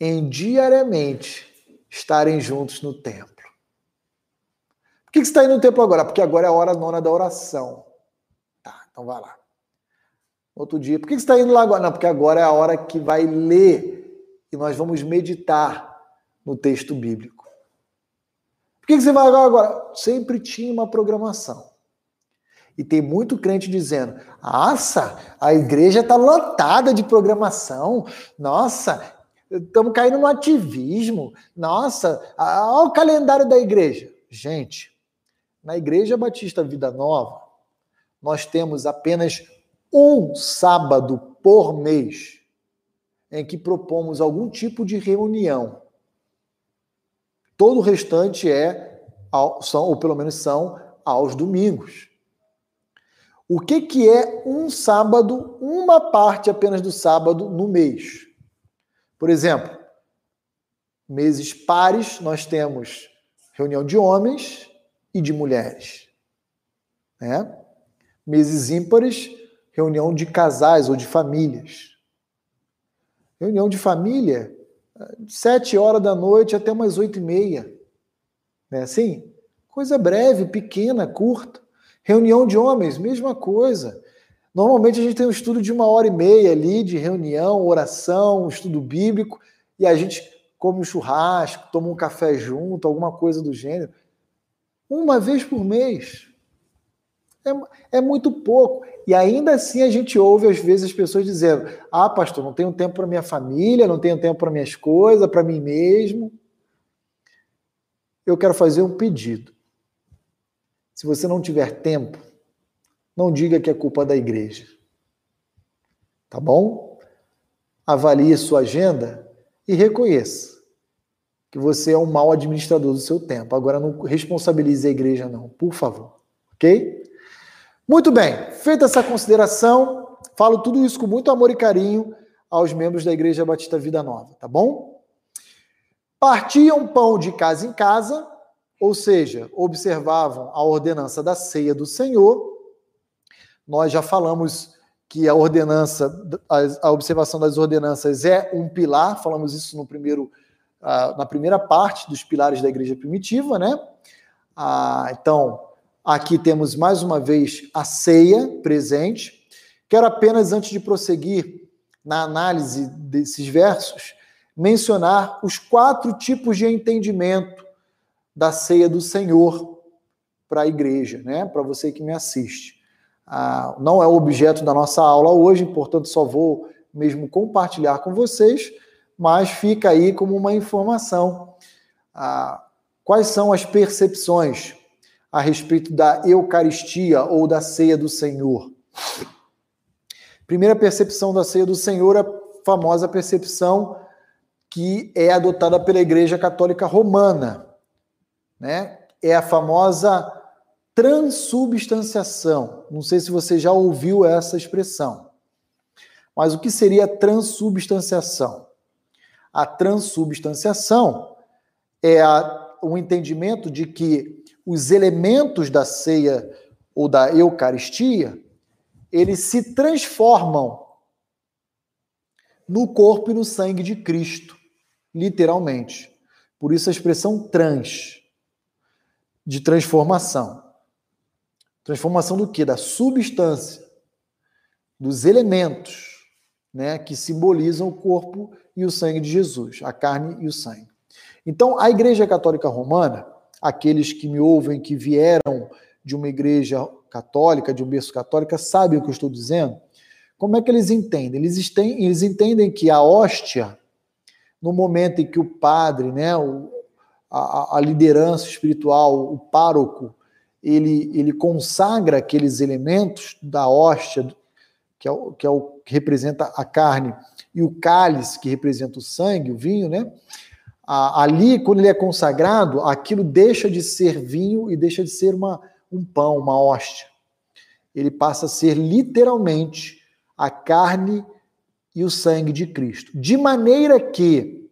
em diariamente estarem juntos no templo que, que você está indo no templo agora? Porque agora é a hora nona da oração. Tá, então vai lá. Outro dia, por que, que você está indo lá agora? Não, porque agora é a hora que vai ler e nós vamos meditar no texto bíblico. Por que, que você vai agora? Sempre tinha uma programação. E tem muito crente dizendo: nossa, a igreja está lotada de programação. Nossa, estamos caindo no ativismo. Nossa, olha o calendário da igreja. Gente, na Igreja Batista Vida Nova, nós temos apenas um sábado por mês em que propomos algum tipo de reunião. Todo o restante é, são, ou pelo menos são, aos domingos. O que, que é um sábado, uma parte apenas do sábado no mês? Por exemplo, meses pares, nós temos reunião de homens e de mulheres. Né? Meses ímpares, reunião de casais ou de famílias. Reunião de família sete horas da noite até umas oito e meia. Não é assim? Coisa breve, pequena, curta. Reunião de homens, mesma coisa. Normalmente a gente tem um estudo de uma hora e meia ali, de reunião, oração, estudo bíblico, e a gente come um churrasco, toma um café junto, alguma coisa do gênero. Uma vez por mês. É, é muito pouco. E ainda assim a gente ouve às vezes as pessoas dizendo: Ah, pastor, não tenho tempo para minha família, não tenho tempo para minhas coisas, para mim mesmo. Eu quero fazer um pedido. Se você não tiver tempo, não diga que é culpa da igreja. Tá bom? Avalie sua agenda e reconheça que você é um mau administrador do seu tempo. Agora não responsabilize a igreja não, por favor. OK? Muito bem. Feita essa consideração, falo tudo isso com muito amor e carinho aos membros da Igreja Batista Vida Nova, tá bom? Partiam pão de casa em casa, ou seja, observavam a ordenança da ceia do Senhor nós já falamos que a ordenança, a observação das ordenanças é um pilar, falamos isso no primeiro, na primeira parte dos pilares da igreja primitiva, né? Ah, então, aqui temos mais uma vez a ceia presente. Quero apenas, antes de prosseguir na análise desses versos, mencionar os quatro tipos de entendimento da ceia do Senhor para a igreja, né? Para você que me assiste. Ah, não é o objeto da nossa aula hoje, portanto, só vou mesmo compartilhar com vocês, mas fica aí como uma informação. Ah, quais são as percepções a respeito da Eucaristia ou da ceia do Senhor? Primeira percepção da ceia do Senhor, a famosa percepção que é adotada pela Igreja Católica Romana, né? É a famosa transubstanciação. Não sei se você já ouviu essa expressão. Mas o que seria transubstanciação? A transubstanciação é a, o entendimento de que os elementos da ceia ou da Eucaristia, eles se transformam no corpo e no sangue de Cristo, literalmente. Por isso a expressão trans, de transformação. Transformação do que? Da substância, dos elementos, né, que simbolizam o corpo e o sangue de Jesus, a carne e o sangue. Então, a Igreja Católica Romana, aqueles que me ouvem que vieram de uma igreja católica, de um berço católico, sabem o que eu estou dizendo? Como é que eles entendem? Eles, eles entendem que a hóstia, no momento em que o padre, né, o, a, a liderança espiritual, o pároco, ele, ele consagra aqueles elementos da hóstia, que é, o, que é o que representa a carne, e o cálice, que representa o sangue, o vinho, né? Ali, quando ele é consagrado, aquilo deixa de ser vinho e deixa de ser uma, um pão, uma hóstia. Ele passa a ser literalmente a carne e o sangue de Cristo. De maneira que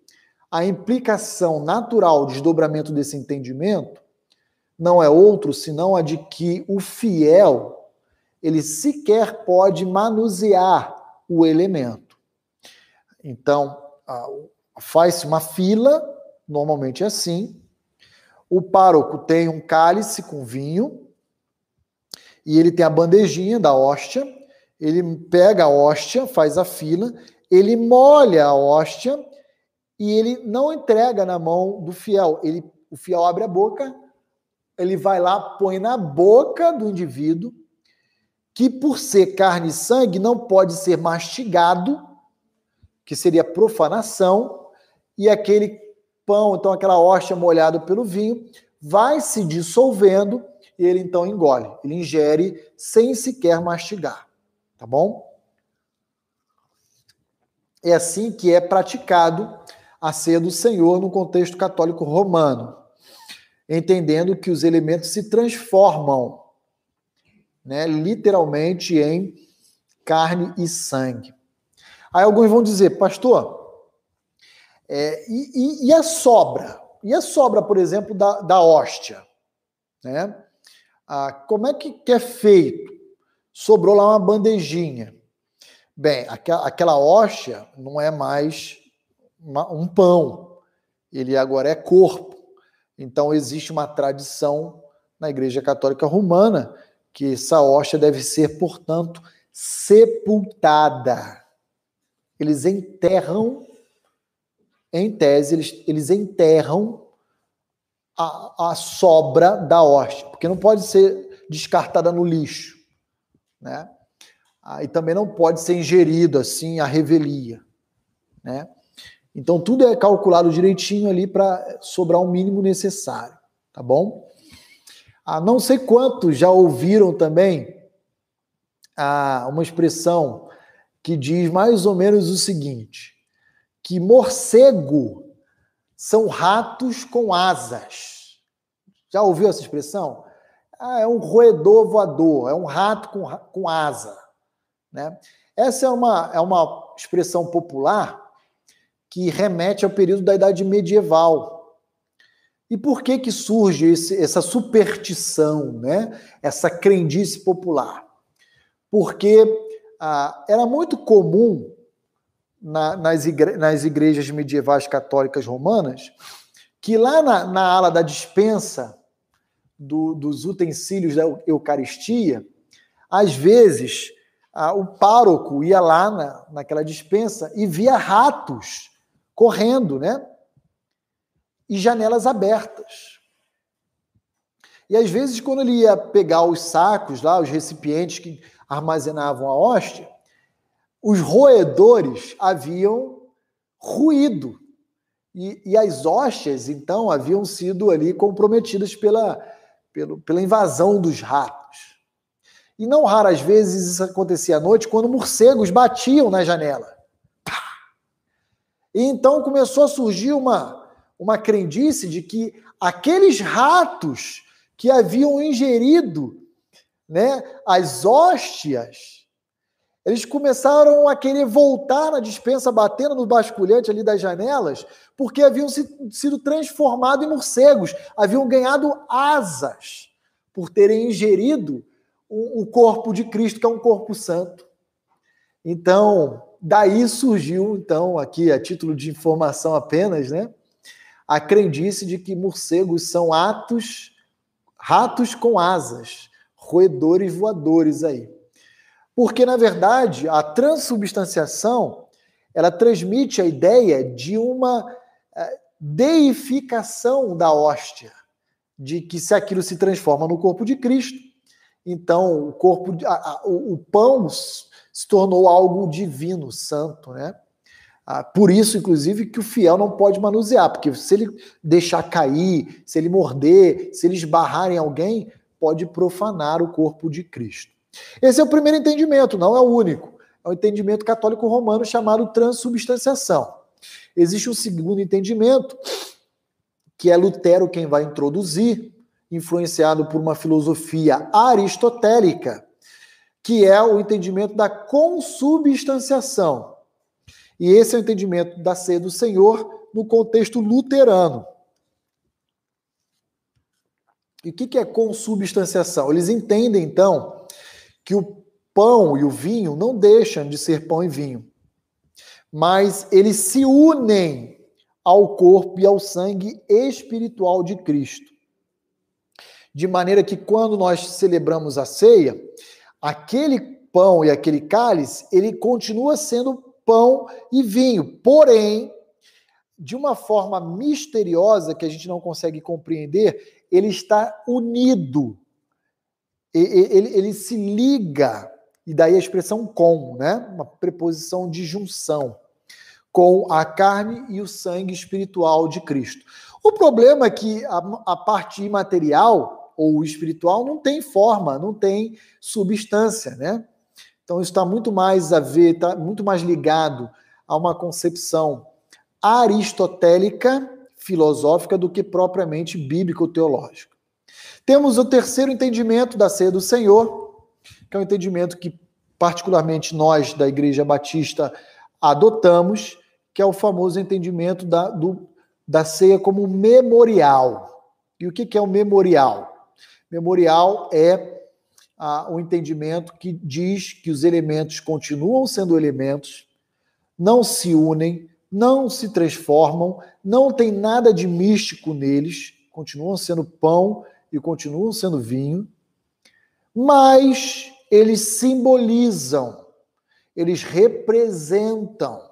a implicação natural, desdobramento desse entendimento, não é outro senão a de que o fiel ele sequer pode manusear o elemento. Então, faz-se uma fila, normalmente é assim. O pároco tem um cálice com vinho e ele tem a bandejinha da hóstia. Ele pega a hóstia, faz a fila, ele molha a hóstia e ele não entrega na mão do fiel. Ele, o fiel abre a boca ele vai lá, põe na boca do indivíduo, que por ser carne e sangue não pode ser mastigado, que seria profanação, e aquele pão, então aquela hóstia molhada pelo vinho, vai se dissolvendo e ele então engole. Ele ingere sem sequer mastigar. Tá bom? É assim que é praticado a ceia do Senhor no contexto católico romano entendendo que os elementos se transformam, né, literalmente em carne e sangue. Aí alguns vão dizer, pastor, é, e, e, e, a sobra? E a sobra, por exemplo, da, da hóstia? Né? Ah, como é que, que é feito? Sobrou lá uma bandejinha. Bem, aquela, hóstia não é mais uma, um pão, ele agora é corpo. Então existe uma tradição na Igreja Católica Romana que essa hóstia deve ser, portanto, sepultada. Eles enterram, em tese, eles, eles enterram a, a sobra da hóstia, porque não pode ser descartada no lixo, né? Ah, e também não pode ser ingerido assim a revelia, né? Então tudo é calculado direitinho ali para sobrar o mínimo necessário, tá bom? Ah, não sei quantos já ouviram também ah, uma expressão que diz mais ou menos o seguinte: que morcego são ratos com asas. Já ouviu essa expressão? Ah, é um roedor voador, é um rato com, com asa. Né? Essa é uma, é uma expressão popular que remete ao período da Idade Medieval. E por que que surge esse, essa superstição, né? essa crendice popular? Porque ah, era muito comum na, nas, igre, nas igrejas medievais católicas romanas que lá na, na ala da dispensa do, dos utensílios da Eucaristia, às vezes ah, o pároco ia lá na, naquela dispensa e via ratos correndo, né? E janelas abertas. E às vezes, quando ele ia pegar os sacos lá, os recipientes que armazenavam a hóstia, os roedores haviam ruído. E, e as hóstias, então, haviam sido ali comprometidas pela, pela, pela invasão dos ratos. E não raras vezes isso acontecia à noite quando morcegos batiam na janela. E então começou a surgir uma, uma crendice de que aqueles ratos que haviam ingerido né, as hóstias, eles começaram a querer voltar na dispensa, batendo no basculhante ali das janelas, porque haviam sido transformados em morcegos, haviam ganhado asas por terem ingerido o corpo de Cristo, que é um corpo santo. Então, daí surgiu, então, aqui a título de informação apenas, né? A crendice de que morcegos são atos, ratos com asas, roedores voadores aí. Porque, na verdade, a transubstanciação ela transmite a ideia de uma eh, deificação da hóstia, de que se aquilo se transforma no corpo de Cristo, então o corpo, a, a, o, o pão se tornou algo divino, santo, né? Ah, por isso, inclusive, que o fiel não pode manusear, porque se ele deixar cair, se ele morder, se ele esbarrar em alguém, pode profanar o corpo de Cristo. Esse é o primeiro entendimento, não é o único. É o entendimento católico romano chamado transubstanciação. Existe um segundo entendimento, que é Lutero quem vai introduzir, influenciado por uma filosofia aristotélica, que é o entendimento da consubstanciação. E esse é o entendimento da ceia do Senhor no contexto luterano. E o que é consubstanciação? Eles entendem, então, que o pão e o vinho não deixam de ser pão e vinho, mas eles se unem ao corpo e ao sangue espiritual de Cristo. De maneira que quando nós celebramos a ceia, aquele pão e aquele cálice, ele continua sendo pão e vinho, porém, de uma forma misteriosa que a gente não consegue compreender, ele está unido. Ele, ele se liga, e daí a expressão com, né? Uma preposição de junção com a carne e o sangue espiritual de Cristo. O problema é que a, a parte imaterial ou espiritual não tem forma, não tem substância, né? Então isso está muito mais a ver, está muito mais ligado a uma concepção aristotélica, filosófica, do que propriamente bíblico-teológica. Temos o terceiro entendimento da ceia do Senhor, que é um entendimento que particularmente nós da Igreja Batista adotamos, que é o famoso entendimento da, do, da ceia como memorial. E o que, que é o memorial? Memorial é ah, o entendimento que diz que os elementos continuam sendo elementos, não se unem, não se transformam, não tem nada de místico neles, continuam sendo pão e continuam sendo vinho, mas eles simbolizam, eles representam,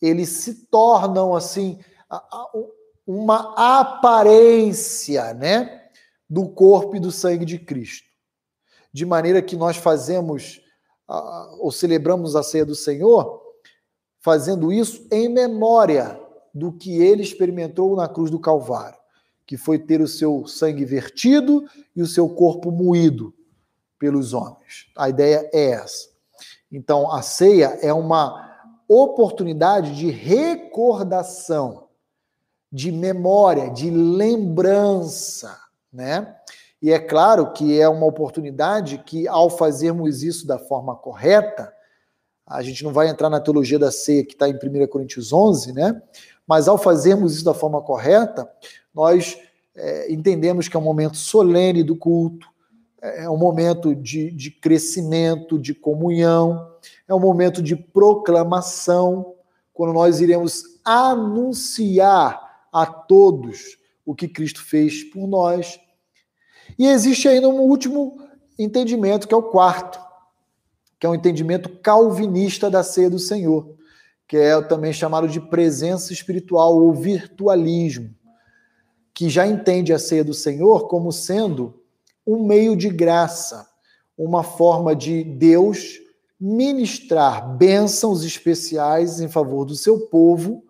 eles se tornam assim uma aparência, né, do corpo e do sangue de Cristo. De maneira que nós fazemos ou celebramos a ceia do Senhor fazendo isso em memória do que ele experimentou na cruz do Calvário, que foi ter o seu sangue vertido e o seu corpo moído pelos homens. A ideia é essa. Então, a ceia é uma oportunidade de recordação, de memória, de lembrança, né? E é claro que é uma oportunidade que, ao fazermos isso da forma correta, a gente não vai entrar na teologia da ceia que está em 1 Coríntios 11, né? Mas ao fazermos isso da forma correta, nós é, entendemos que é um momento solene do culto, é um momento de, de crescimento, de comunhão, é um momento de proclamação, quando nós iremos anunciar a todos o que Cristo fez por nós. E existe ainda um último entendimento, que é o quarto, que é um entendimento calvinista da ceia do Senhor, que é também chamado de presença espiritual ou virtualismo, que já entende a ceia do Senhor como sendo um meio de graça, uma forma de Deus ministrar bênçãos especiais em favor do seu povo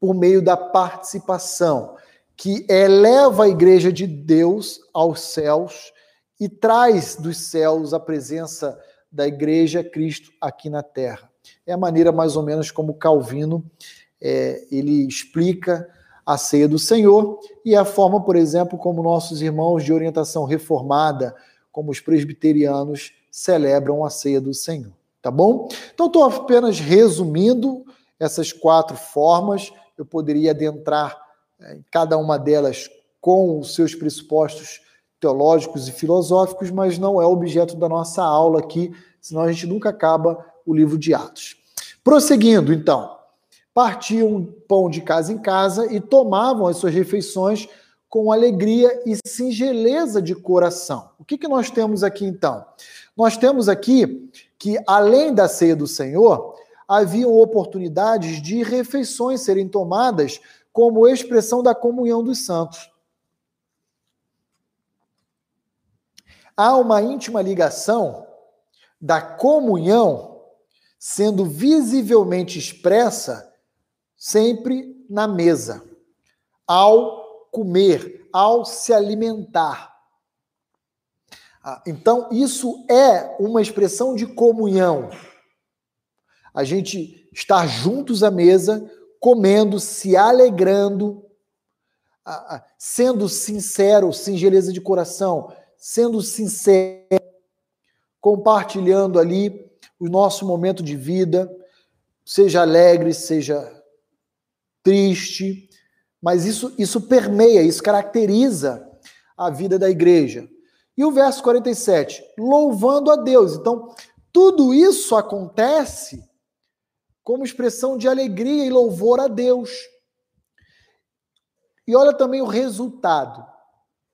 por meio da participação, que eleva a igreja de Deus aos céus e traz dos céus a presença da igreja Cristo aqui na terra. É a maneira mais ou menos como Calvino é, ele explica a ceia do Senhor e a forma, por exemplo, como nossos irmãos de orientação reformada, como os presbiterianos, celebram a ceia do Senhor. Tá bom? Então, estou apenas resumindo essas quatro formas. Eu poderia adentrar é, em cada uma delas com os seus pressupostos teológicos e filosóficos, mas não é objeto da nossa aula aqui, senão a gente nunca acaba o livro de Atos. Prosseguindo, então, partiam pão de casa em casa e tomavam as suas refeições com alegria e singeleza de coração. O que, que nós temos aqui então? Nós temos aqui que, além da ceia do Senhor, haviam oportunidades de refeições serem tomadas como expressão da comunhão dos santos. há uma íntima ligação da comunhão sendo visivelmente expressa sempre na mesa, ao comer, ao se alimentar. Ah, então, isso é uma expressão de comunhão. A gente estar juntos à mesa, comendo, se alegrando, ah, ah, sendo sincero, singeleza de coração, sendo sincero, compartilhando ali o nosso momento de vida, seja alegre, seja triste, mas isso, isso permeia, isso caracteriza a vida da igreja. E o verso 47, louvando a Deus. Então, tudo isso acontece como expressão de alegria e louvor a Deus. E olha também o resultado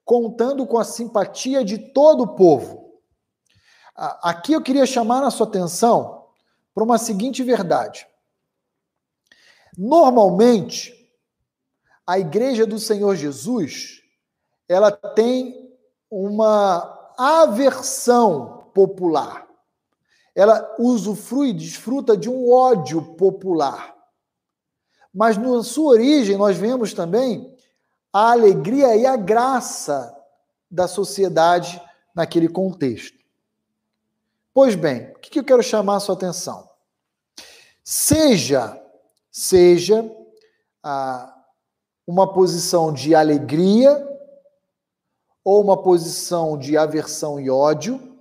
contando com a simpatia de todo o povo. Aqui eu queria chamar a sua atenção para uma seguinte verdade. Normalmente, a igreja do Senhor Jesus, ela tem uma aversão popular. Ela usufrui, desfruta de um ódio popular. Mas na sua origem, nós vemos também a alegria e a graça da sociedade naquele contexto. Pois bem, o que eu quero chamar a sua atenção? Seja, seja ah, uma posição de alegria ou uma posição de aversão e ódio,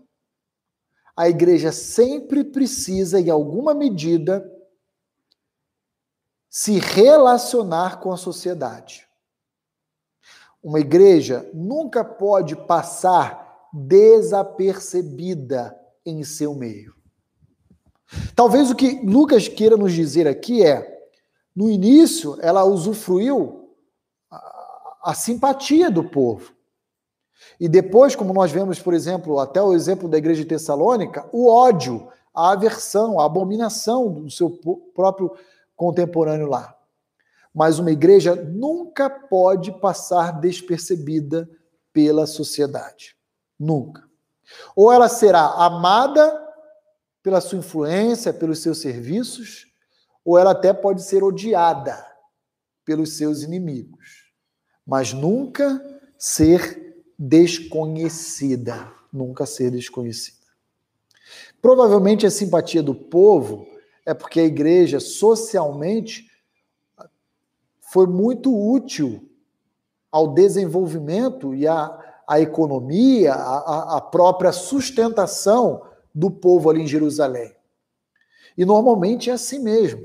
a igreja sempre precisa, em alguma medida, se relacionar com a sociedade. Uma igreja nunca pode passar desapercebida em seu meio. Talvez o que Lucas queira nos dizer aqui é: No início, ela usufruiu a, a simpatia do povo. E depois, como nós vemos, por exemplo, até o exemplo da igreja de Tessalônica, o ódio, a aversão, a abominação do seu próprio contemporâneo lá. Mas uma igreja nunca pode passar despercebida pela sociedade. Nunca. Ou ela será amada pela sua influência, pelos seus serviços, ou ela até pode ser odiada pelos seus inimigos, mas nunca ser desconhecida, nunca ser desconhecida. Provavelmente a simpatia do povo é porque a igreja socialmente foi muito útil ao desenvolvimento e à, à economia, à, à própria sustentação do povo ali em Jerusalém. E normalmente é assim mesmo.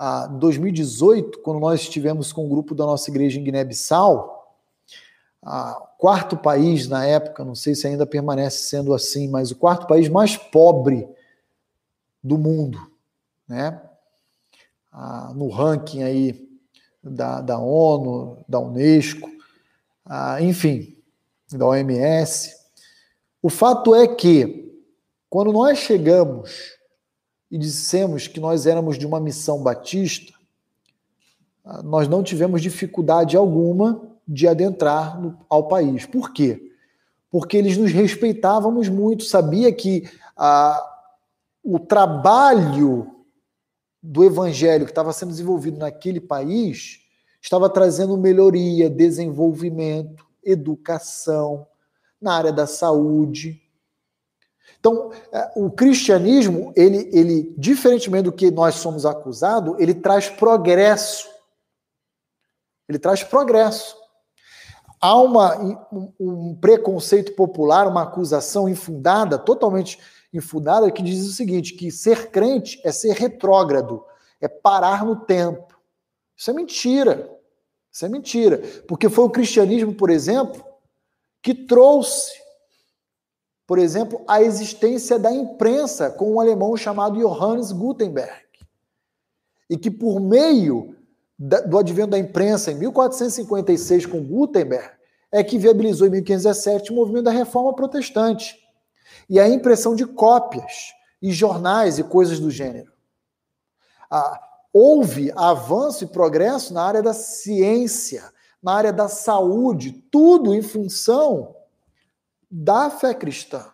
Em 2018, quando nós estivemos com um grupo da nossa igreja em Guiné-Bissau, quarto país na época, não sei se ainda permanece sendo assim, mas o quarto país mais pobre do mundo, né? no ranking aí da, da ONU, da Unesco, enfim, da OMS. O fato é que, quando nós chegamos e dissemos que nós éramos de uma missão batista, ah, nós não tivemos dificuldade alguma de adentrar no, ao país. Por quê? Porque eles nos respeitávamos muito, sabia que ah, o trabalho do evangelho que estava sendo desenvolvido naquele país estava trazendo melhoria, desenvolvimento, educação na área da saúde, então, é, o cristianismo, ele, ele, diferentemente do que nós somos acusados, ele traz progresso. Ele traz progresso. Há uma, um, um preconceito popular, uma acusação infundada, totalmente infundada, que diz o seguinte: que ser crente é ser retrógrado, é parar no tempo. Isso é mentira. Isso é mentira. Porque foi o cristianismo, por exemplo, que trouxe por exemplo, a existência da imprensa com um alemão chamado Johannes Gutenberg. E que por meio do advento da imprensa em 1456 com Gutenberg é que viabilizou em 1517 o movimento da reforma protestante. E a impressão de cópias e jornais e coisas do gênero. Ah, houve avanço e progresso na área da ciência, na área da saúde, tudo em função da fé cristã.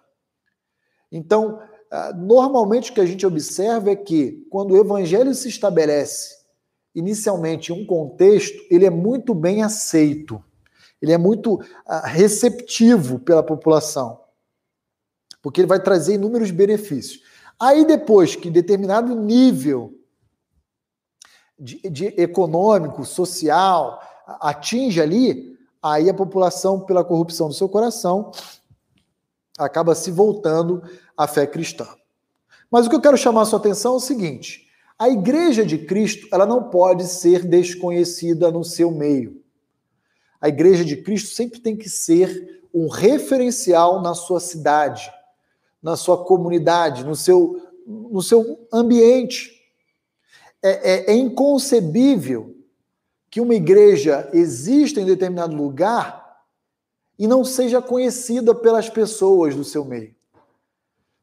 Então, ah, normalmente o que a gente observa é que quando o evangelho se estabelece inicialmente em um contexto, ele é muito bem aceito, ele é muito ah, receptivo pela população, porque ele vai trazer inúmeros benefícios. Aí depois que determinado nível de, de econômico, social atinge ali, aí a população, pela corrupção do seu coração, acaba se voltando à fé cristã. Mas o que eu quero chamar a sua atenção é o seguinte: a igreja de Cristo, ela não pode ser desconhecida no seu meio. A igreja de Cristo sempre tem que ser um referencial na sua cidade, na sua comunidade, no seu, no seu ambiente. É, é, é inconcebível que uma igreja exista em determinado lugar e não seja conhecida pelas pessoas do seu meio.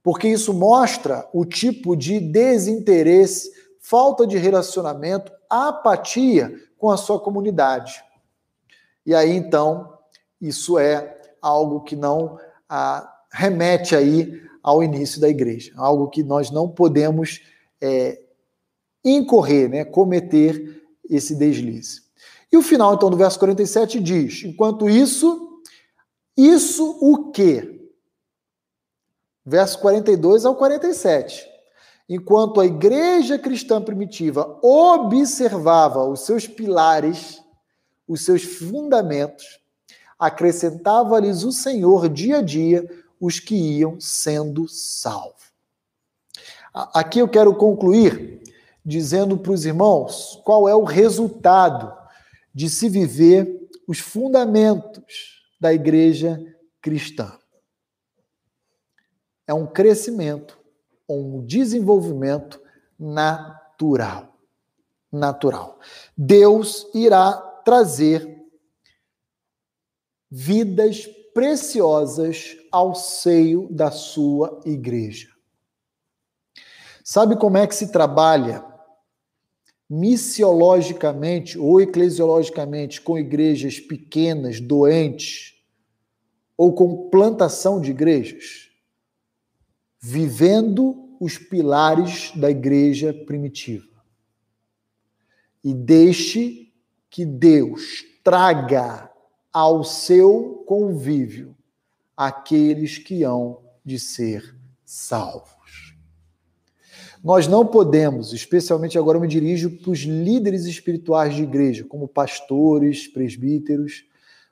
Porque isso mostra o tipo de desinteresse, falta de relacionamento, apatia com a sua comunidade. E aí, então, isso é algo que não ah, remete aí ao início da igreja, algo que nós não podemos é, incorrer, né, cometer esse deslize. E o final, então, do verso 47 diz: Enquanto isso, isso o quê? Verso 42 ao 47. Enquanto a igreja cristã primitiva observava os seus pilares, os seus fundamentos, acrescentava-lhes o Senhor dia a dia os que iam sendo salvos. Aqui eu quero concluir dizendo para os irmãos qual é o resultado de se viver os fundamentos da igreja cristã. É um crescimento, um desenvolvimento natural. natural. Deus irá trazer vidas preciosas ao seio da sua igreja. Sabe como é que se trabalha missiologicamente ou eclesiologicamente com igrejas pequenas, doentes, ou com plantação de igrejas? Vivendo os pilares da igreja primitiva. E deixe que Deus traga ao seu convívio aqueles que hão de ser salvos. Nós não podemos, especialmente agora eu me dirijo para os líderes espirituais de igreja, como pastores, presbíteros,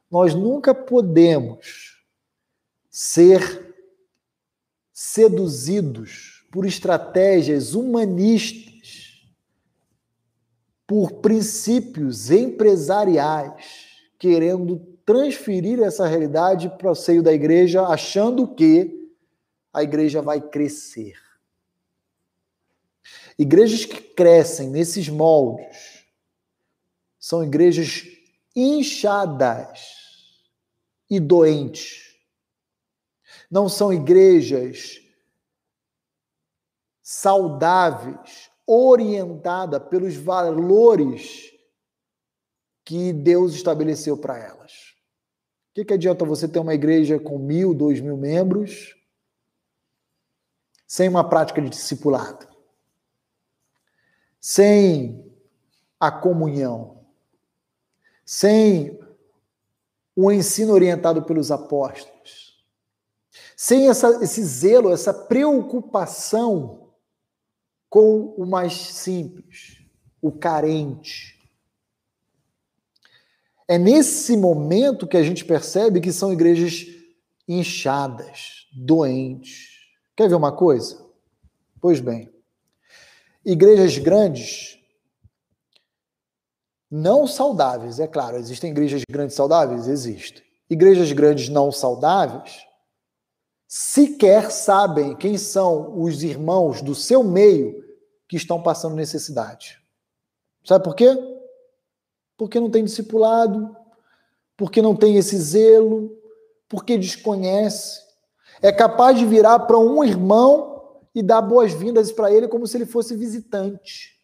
nós nunca podemos ser seduzidos por estratégias humanistas, por princípios empresariais, querendo transferir essa realidade para o seio da igreja, achando que a igreja vai crescer. Igrejas que crescem nesses moldes são igrejas inchadas e doentes. Não são igrejas saudáveis, orientadas pelos valores que Deus estabeleceu para elas. O que, que adianta você ter uma igreja com mil, dois mil membros, sem uma prática de discipulado? Sem a comunhão, sem o ensino orientado pelos apóstolos, sem essa, esse zelo, essa preocupação com o mais simples, o carente. É nesse momento que a gente percebe que são igrejas inchadas, doentes. Quer ver uma coisa? Pois bem, Igrejas grandes, não saudáveis, é claro, existem igrejas grandes saudáveis? Existem. Igrejas grandes não saudáveis sequer sabem quem são os irmãos do seu meio que estão passando necessidade. Sabe por quê? Porque não tem discipulado, porque não tem esse zelo, porque desconhece. É capaz de virar para um irmão e dar boas-vindas para ele como se ele fosse visitante.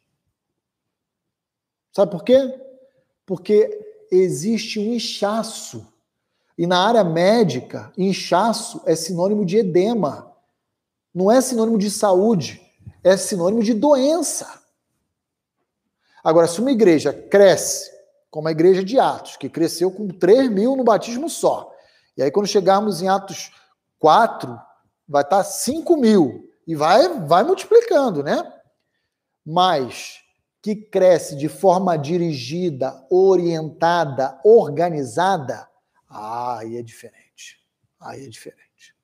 Sabe por quê? Porque existe um inchaço. E na área médica, inchaço é sinônimo de edema. Não é sinônimo de saúde, é sinônimo de doença. Agora, se uma igreja cresce, como a igreja de Atos, que cresceu com 3 mil no batismo só, e aí quando chegarmos em Atos 4, vai estar 5 mil. E vai, vai multiplicando, né? Mas que cresce de forma dirigida, orientada, organizada, aí é diferente. Aí é diferente.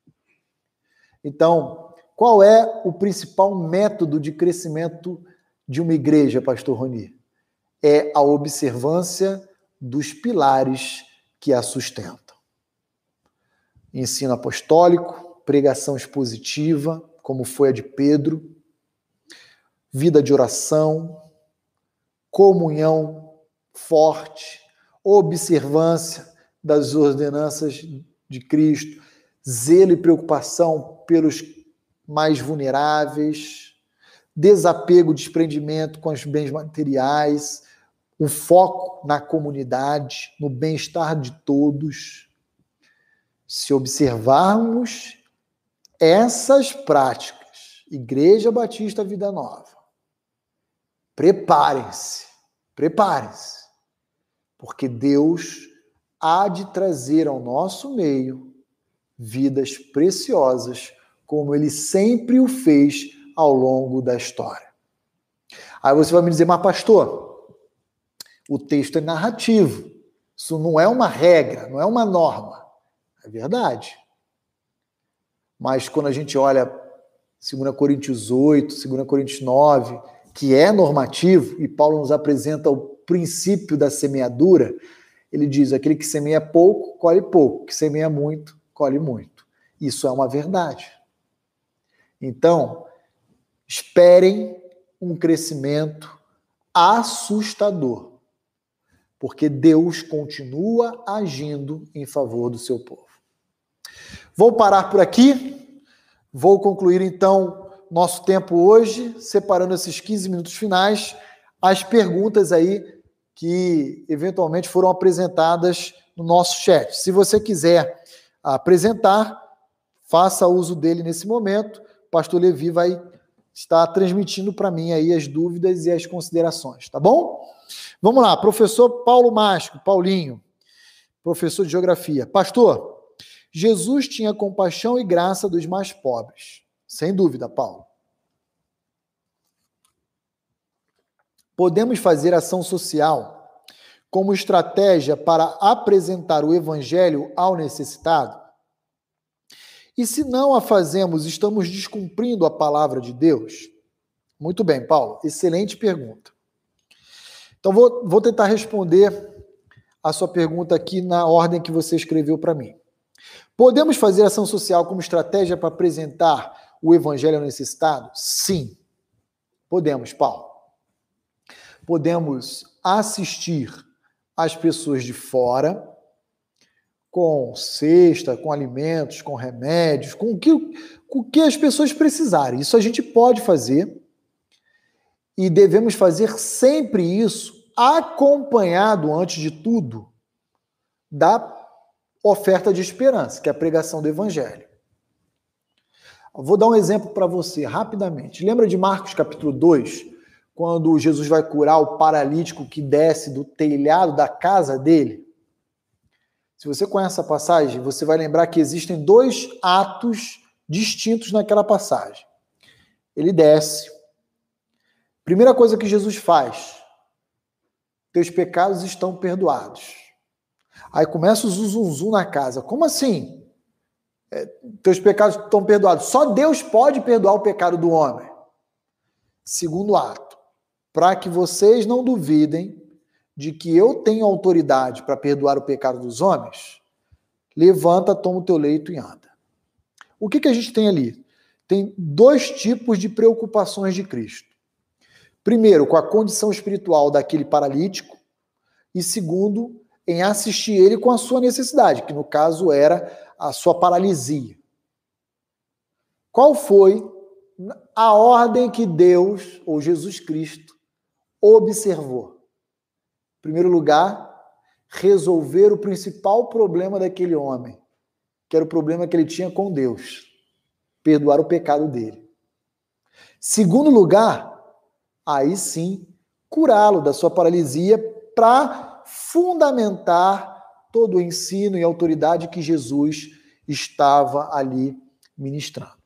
Então, qual é o principal método de crescimento de uma igreja, pastor Roni? É a observância dos pilares que a sustentam. Ensino apostólico, pregação expositiva, como foi a de Pedro, vida de oração, comunhão forte, observância das ordenanças de Cristo, zelo e preocupação pelos mais vulneráveis, desapego, desprendimento com os bens materiais, o foco na comunidade, no bem-estar de todos. Se observarmos essas práticas, Igreja Batista Vida Nova, preparem-se, preparem-se, porque Deus há de trazer ao nosso meio vidas preciosas, como ele sempre o fez ao longo da história. Aí você vai me dizer, mas pastor, o texto é narrativo. Isso não é uma regra, não é uma norma. É verdade. Mas quando a gente olha 2 Coríntios 8, 2 Coríntios 9, que é normativo, e Paulo nos apresenta o princípio da semeadura, ele diz: aquele que semeia pouco, colhe pouco, que semeia muito, colhe muito. Isso é uma verdade. Então, esperem um crescimento assustador, porque Deus continua agindo em favor do seu povo. Vou parar por aqui, vou concluir então nosso tempo hoje, separando esses 15 minutos finais, as perguntas aí que eventualmente foram apresentadas no nosso chat. Se você quiser apresentar, faça uso dele nesse momento. O pastor Levi vai estar transmitindo para mim aí as dúvidas e as considerações, tá bom? Vamos lá, professor Paulo Másco, Paulinho, professor de geografia. Pastor, Jesus tinha compaixão e graça dos mais pobres. Sem dúvida, Paulo. Podemos fazer ação social como estratégia para apresentar o evangelho ao necessitado? E se não a fazemos, estamos descumprindo a palavra de Deus? Muito bem, Paulo, excelente pergunta. Então, vou, vou tentar responder a sua pergunta aqui na ordem que você escreveu para mim. Podemos fazer ação social como estratégia para apresentar o evangelho ao necessitado? Sim, podemos, Paulo. Podemos assistir as pessoas de fora com cesta, com alimentos, com remédios, com o que, com o que as pessoas precisarem. Isso a gente pode fazer e devemos fazer sempre isso acompanhado, antes de tudo, da oferta de esperança, que é a pregação do Evangelho. Vou dar um exemplo para você rapidamente. Lembra de Marcos capítulo 2, quando Jesus vai curar o paralítico que desce do telhado da casa dele? Se você conhece essa passagem, você vai lembrar que existem dois atos distintos naquela passagem. Ele desce. Primeira coisa que Jesus faz: teus pecados estão perdoados. Aí começa o zuzunzu na casa. Como assim? É, teus pecados estão perdoados. Só Deus pode perdoar o pecado do homem. Segundo ato, para que vocês não duvidem de que eu tenho autoridade para perdoar o pecado dos homens, levanta, toma o teu leito e anda. O que, que a gente tem ali? Tem dois tipos de preocupações de Cristo. Primeiro, com a condição espiritual daquele paralítico, e segundo, em assistir ele com a sua necessidade, que no caso era a sua paralisia. Qual foi a ordem que Deus, ou Jesus Cristo, observou? Em primeiro lugar, resolver o principal problema daquele homem, que era o problema que ele tinha com Deus, perdoar o pecado dele. Segundo lugar, aí sim, curá-lo da sua paralisia para fundamentar todo o ensino e autoridade que Jesus estava ali ministrando.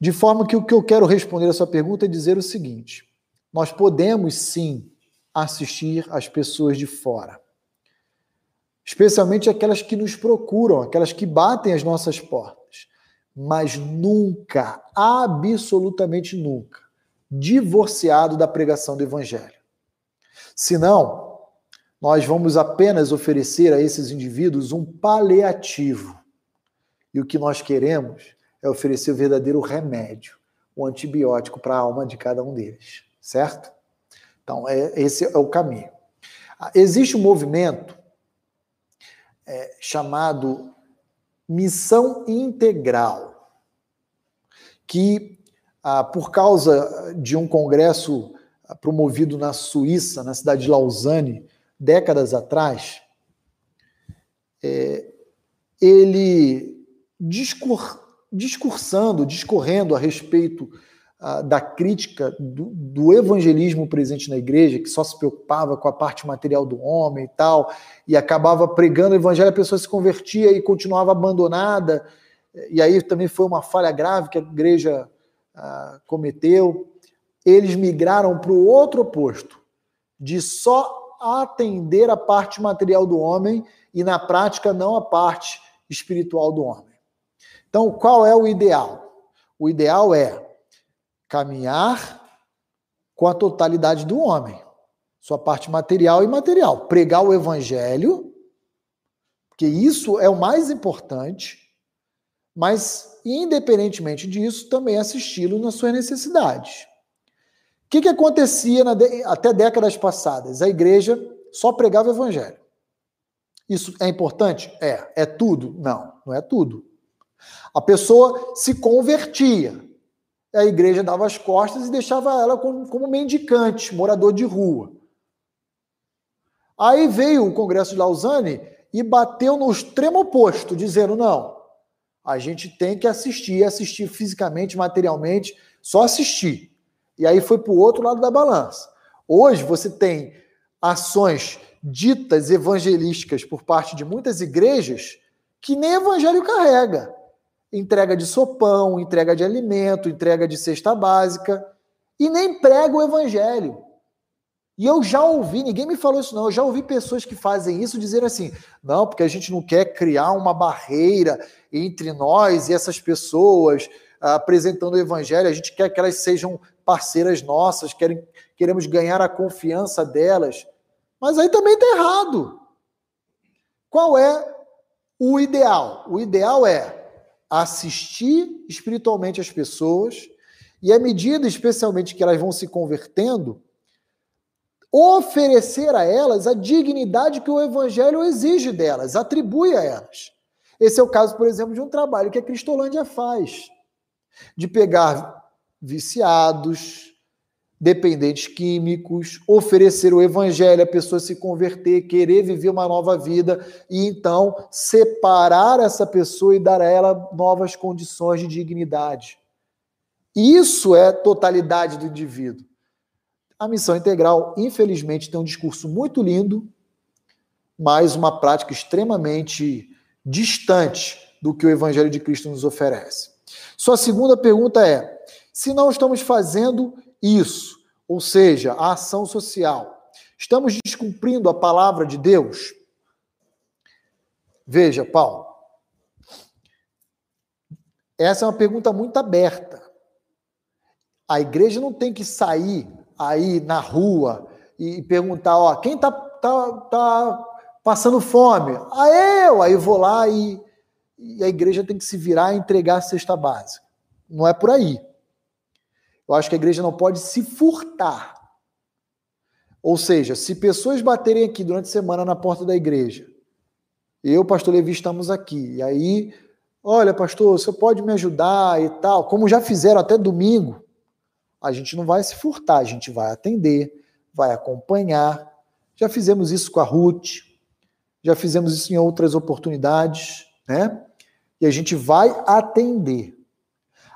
De forma que o que eu quero responder a sua pergunta é dizer o seguinte: nós podemos sim assistir as pessoas de fora. Especialmente aquelas que nos procuram, aquelas que batem as nossas portas. Mas nunca, absolutamente nunca, divorciado da pregação do Evangelho. Senão, nós vamos apenas oferecer a esses indivíduos um paliativo. E o que nós queremos é oferecer o verdadeiro remédio, o antibiótico para a alma de cada um deles, certo? Então, é, esse é o caminho. Existe um movimento é, chamado Missão Integral, que, ah, por causa de um congresso ah, promovido na Suíça, na cidade de Lausanne, décadas atrás, é, ele discur, discursando, discorrendo a respeito da crítica do, do, evangelismo presente na igreja, que só se preocupava com a parte material do homem e tal, e acabava pregando o evangelho, a pessoa se convertia e continuava abandonada, e aí também foi uma falha grave que a igreja ah, cometeu. Eles migraram para o outro oposto, de só atender a parte material do homem e, na prática, não a parte espiritual do homem. Então, qual é o ideal? O ideal é caminhar com a totalidade do homem, sua parte material e imaterial, pregar o evangelho, porque isso é o mais importante, mas independentemente disso, também assisti-lo nas suas necessidades. Que, que acontecia de... até décadas passadas? A igreja só pregava o evangelho. Isso é importante? É. É tudo? Não, não é tudo. A pessoa se convertia. A igreja dava as costas e deixava ela como, como mendicante, morador de rua. Aí veio o Congresso de Lausanne e bateu no extremo oposto, dizendo: não, a gente tem que assistir, assistir fisicamente, materialmente, só assistir. E aí foi para o outro lado da balança. Hoje você tem ações ditas evangelísticas por parte de muitas igrejas que nem evangelho carrega. Entrega de sopão, entrega de alimento, entrega de cesta básica, e nem prega o evangelho. E eu já ouvi, ninguém me falou isso não, eu já ouvi pessoas que fazem isso dizendo assim: não, porque a gente não quer criar uma barreira entre nós e essas pessoas apresentando o evangelho, a gente quer que elas sejam parceiras nossas, querem, queremos ganhar a confiança delas. Mas aí também está errado. Qual é o ideal? O ideal é assistir espiritualmente as pessoas e, à medida, especialmente, que elas vão se convertendo, oferecer a elas a dignidade que o Evangelho exige delas, atribui a elas. Esse é o caso, por exemplo, de um trabalho que a Cristolândia faz, de pegar viciados, dependentes químicos, oferecer o evangelho, a pessoa se converter, querer viver uma nova vida e então separar essa pessoa e dar a ela novas condições de dignidade. Isso é totalidade do indivíduo. A missão integral, infelizmente, tem um discurso muito lindo, mas uma prática extremamente distante do que o Evangelho de Cristo nos oferece. Sua segunda pergunta é: se não estamos fazendo isso, ou seja, a ação social, estamos descumprindo a palavra de Deus? Veja, Paulo, essa é uma pergunta muito aberta. A igreja não tem que sair aí na rua e perguntar, ó, quem tá, tá, tá passando fome? Ah, eu! Aí vou lá e, e a igreja tem que se virar e entregar a cesta básica. Não é por aí. Eu acho que a igreja não pode se furtar. Ou seja, se pessoas baterem aqui durante a semana na porta da igreja, eu, pastor Levi, estamos aqui, e aí, olha, pastor, você pode me ajudar e tal, como já fizeram até domingo, a gente não vai se furtar, a gente vai atender, vai acompanhar. Já fizemos isso com a Ruth, já fizemos isso em outras oportunidades, né? E a gente vai atender.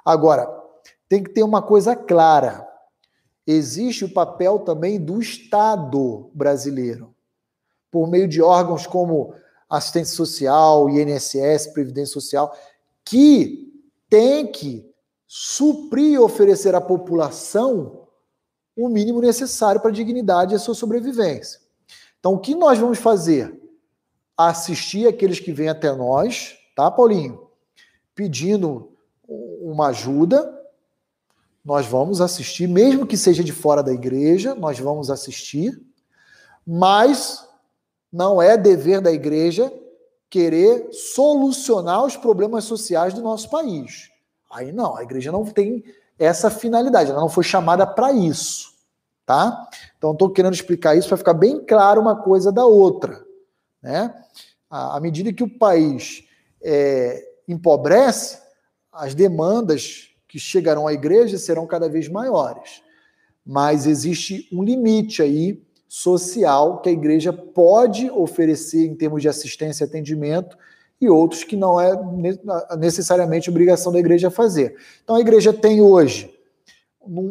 Agora, tem que ter uma coisa clara. Existe o papel também do Estado brasileiro, por meio de órgãos como assistência social, INSS, Previdência Social, que tem que suprir e oferecer à população o mínimo necessário para a dignidade e a sua sobrevivência. Então, o que nós vamos fazer? Assistir aqueles que vêm até nós, tá, Paulinho? Pedindo uma ajuda, nós vamos assistir, mesmo que seja de fora da igreja, nós vamos assistir, mas não é dever da igreja querer solucionar os problemas sociais do nosso país. Aí não, a igreja não tem essa finalidade, ela não foi chamada para isso, tá? Então estou querendo explicar isso para ficar bem claro uma coisa da outra, né? À medida que o país é, empobrece, as demandas que chegarão à igreja serão cada vez maiores. Mas existe um limite aí social que a igreja pode oferecer em termos de assistência e atendimento e outros que não é necessariamente obrigação da igreja fazer. Então a igreja tem hoje,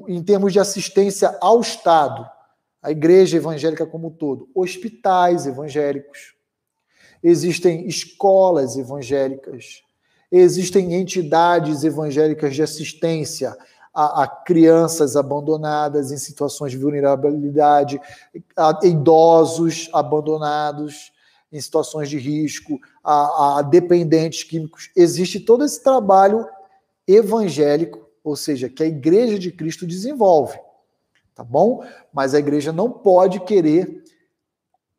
em termos de assistência ao Estado, a igreja evangélica como um todo, hospitais evangélicos, existem escolas evangélicas, existem entidades evangélicas de assistência a, a, crianças abandonadas em situações de vulnerabilidade, a idosos abandonados em situações de risco, a, a dependentes químicos. Existe todo esse trabalho evangélico, ou seja, que a Igreja de Cristo desenvolve, tá bom? Mas a igreja não pode querer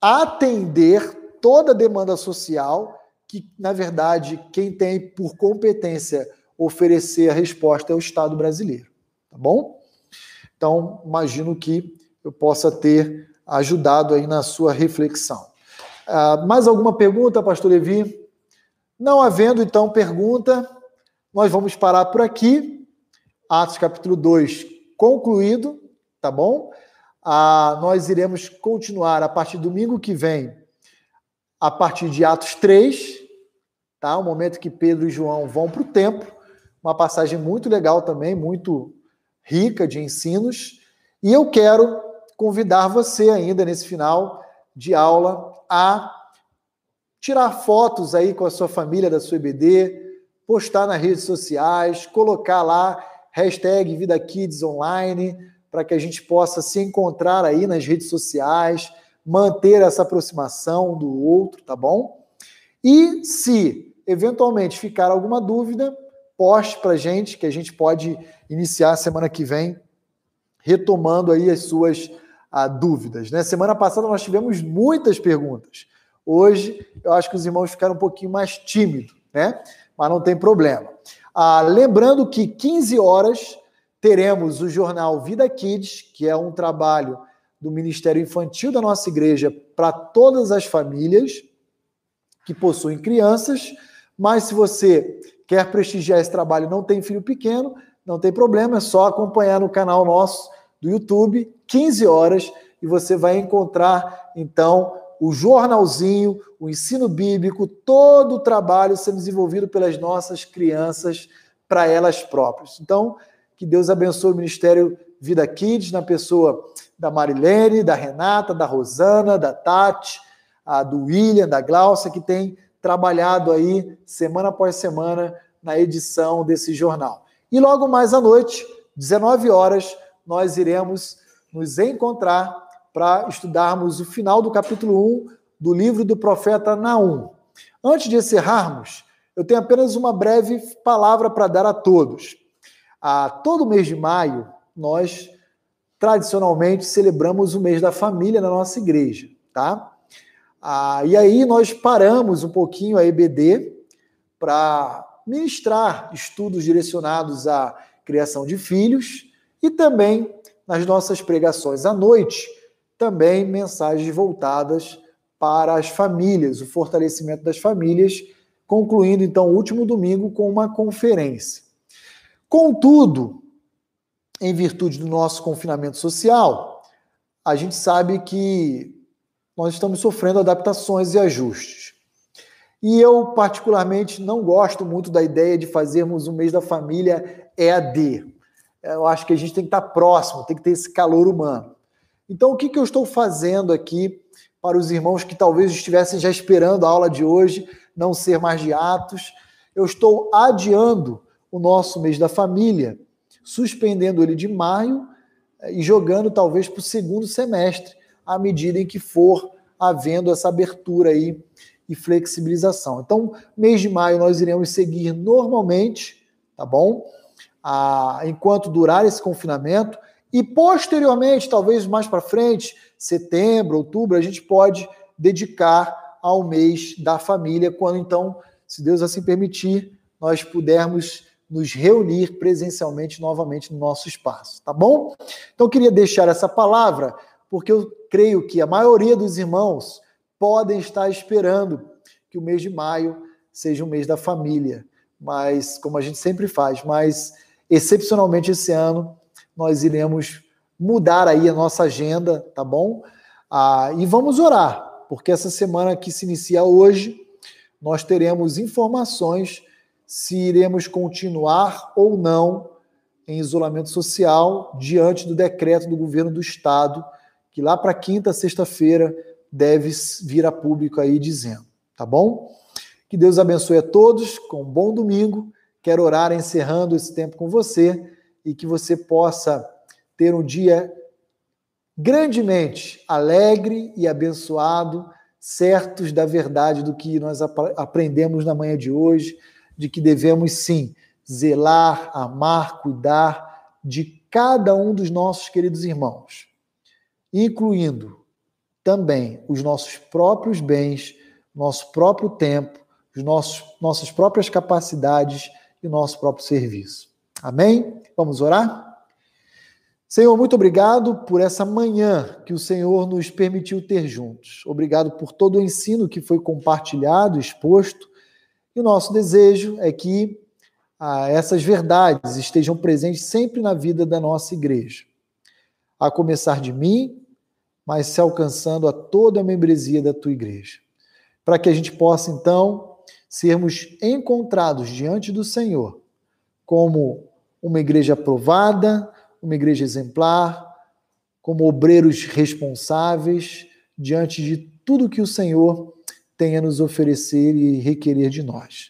atender toda a demanda social, que, na verdade, quem tem por competência oferecer a resposta é o Estado brasileiro, tá bom? Então, imagino que eu possa ter ajudado aí na sua reflexão. Uh, mais alguma pergunta, pastor Levi? Não havendo, então, pergunta, nós vamos parar por aqui. Atos capítulo 2 concluído, tá bom? Uh, nós iremos continuar a partir do domingo que vem, a partir de Atos 3, tá? O momento que Pedro e João vão para o templo. Uma passagem muito legal também, muito rica de ensinos. E eu quero convidar você ainda nesse final de aula a tirar fotos aí com a sua família da sua EBD, postar nas redes sociais, colocar lá hashtag Vida Kids Online, para que a gente possa se encontrar aí nas redes sociais, manter essa aproximação do outro, tá bom? E se eventualmente ficar alguma dúvida, poste para gente, que a gente pode iniciar semana que vem, retomando aí as suas ah, dúvidas. Né? Semana passada nós tivemos muitas perguntas. Hoje eu acho que os irmãos ficaram um pouquinho mais tímidos, né? Mas não tem problema. Ah, lembrando que 15 horas teremos o jornal Vida Kids, que é um trabalho do Ministério Infantil da nossa igreja para todas as famílias que possuem crianças. Mas se você quer prestigiar esse trabalho e não tem filho pequeno, não tem problema, é só acompanhar no canal nosso do YouTube, 15 horas, e você vai encontrar, então, o jornalzinho, o ensino bíblico, todo o trabalho sendo desenvolvido pelas nossas crianças para elas próprias. Então, que Deus abençoe o Ministério Vida Kids na pessoa da Marilene, da Renata, da Rosana, da Tati, do William, da Glaucia, que tem trabalhado aí semana após semana na edição desse jornal. E logo mais à noite, 19 horas, nós iremos nos encontrar para estudarmos o final do capítulo 1 do livro do profeta Naum. Antes de encerrarmos, eu tenho apenas uma breve palavra para dar a todos. A todo mês de maio, nós tradicionalmente celebramos o mês da família na nossa igreja, tá? Ah, e aí nós paramos um pouquinho a EBD para ministrar estudos direcionados à criação de filhos e também nas nossas pregações à noite também mensagens voltadas para as famílias, o fortalecimento das famílias, concluindo então o último domingo com uma conferência. Contudo, em virtude do nosso confinamento social, a gente sabe que nós estamos sofrendo adaptações e ajustes. E eu, particularmente, não gosto muito da ideia de fazermos o mês da família EAD. Eu acho que a gente tem que estar próximo, tem que ter esse calor humano. Então, o que, que eu estou fazendo aqui para os irmãos que talvez estivessem já esperando a aula de hoje não ser mais de Atos? Eu estou adiando o nosso mês da família, suspendendo ele de maio eh, e jogando talvez para o segundo semestre, à medida em que for havendo essa abertura aí e flexibilização. Então, mês de maio nós iremos seguir normalmente, tá bom? Ah, enquanto durar esse confinamento, e posteriormente, talvez mais para frente, setembro, outubro, a gente pode dedicar ao mês da família, quando então, se Deus assim permitir, nós pudermos nos reunir presencialmente novamente no nosso espaço, tá bom? Então, queria deixar essa palavra, porque eu creio que a maioria dos irmãos podem estar esperando que o mês de maio seja um mês da família, mas, como a gente sempre faz, mas excepcionalmente esse ano, nós iremos mudar aí a nossa agenda, tá bom? Ah, e vamos orar, porque essa semana que se inicia hoje, nós teremos informações se iremos continuar ou não em isolamento social diante do decreto do governo do estado, que lá para quinta, sexta-feira deve vir a público aí dizendo, tá bom? Que Deus abençoe a todos, com um bom domingo. Quero orar encerrando esse tempo com você e que você possa ter um dia grandemente alegre e abençoado, certos da verdade do que nós aprendemos na manhã de hoje, de que devemos sim zelar, amar, cuidar de cada um dos nossos queridos irmãos, incluindo também os nossos próprios bens, nosso próprio tempo, os nossos, nossas próprias capacidades e nosso próprio serviço. Amém? Vamos orar? Senhor, muito obrigado por essa manhã que o Senhor nos permitiu ter juntos. Obrigado por todo o ensino que foi compartilhado, exposto. E o nosso desejo é que ah, essas verdades estejam presentes sempre na vida da nossa igreja. A começar de mim, mas se alcançando a toda a membresia da tua igreja. Para que a gente possa, então, sermos encontrados diante do Senhor como uma igreja aprovada, uma igreja exemplar, como obreiros responsáveis diante de tudo que o Senhor tem a nos oferecer e requerer de nós.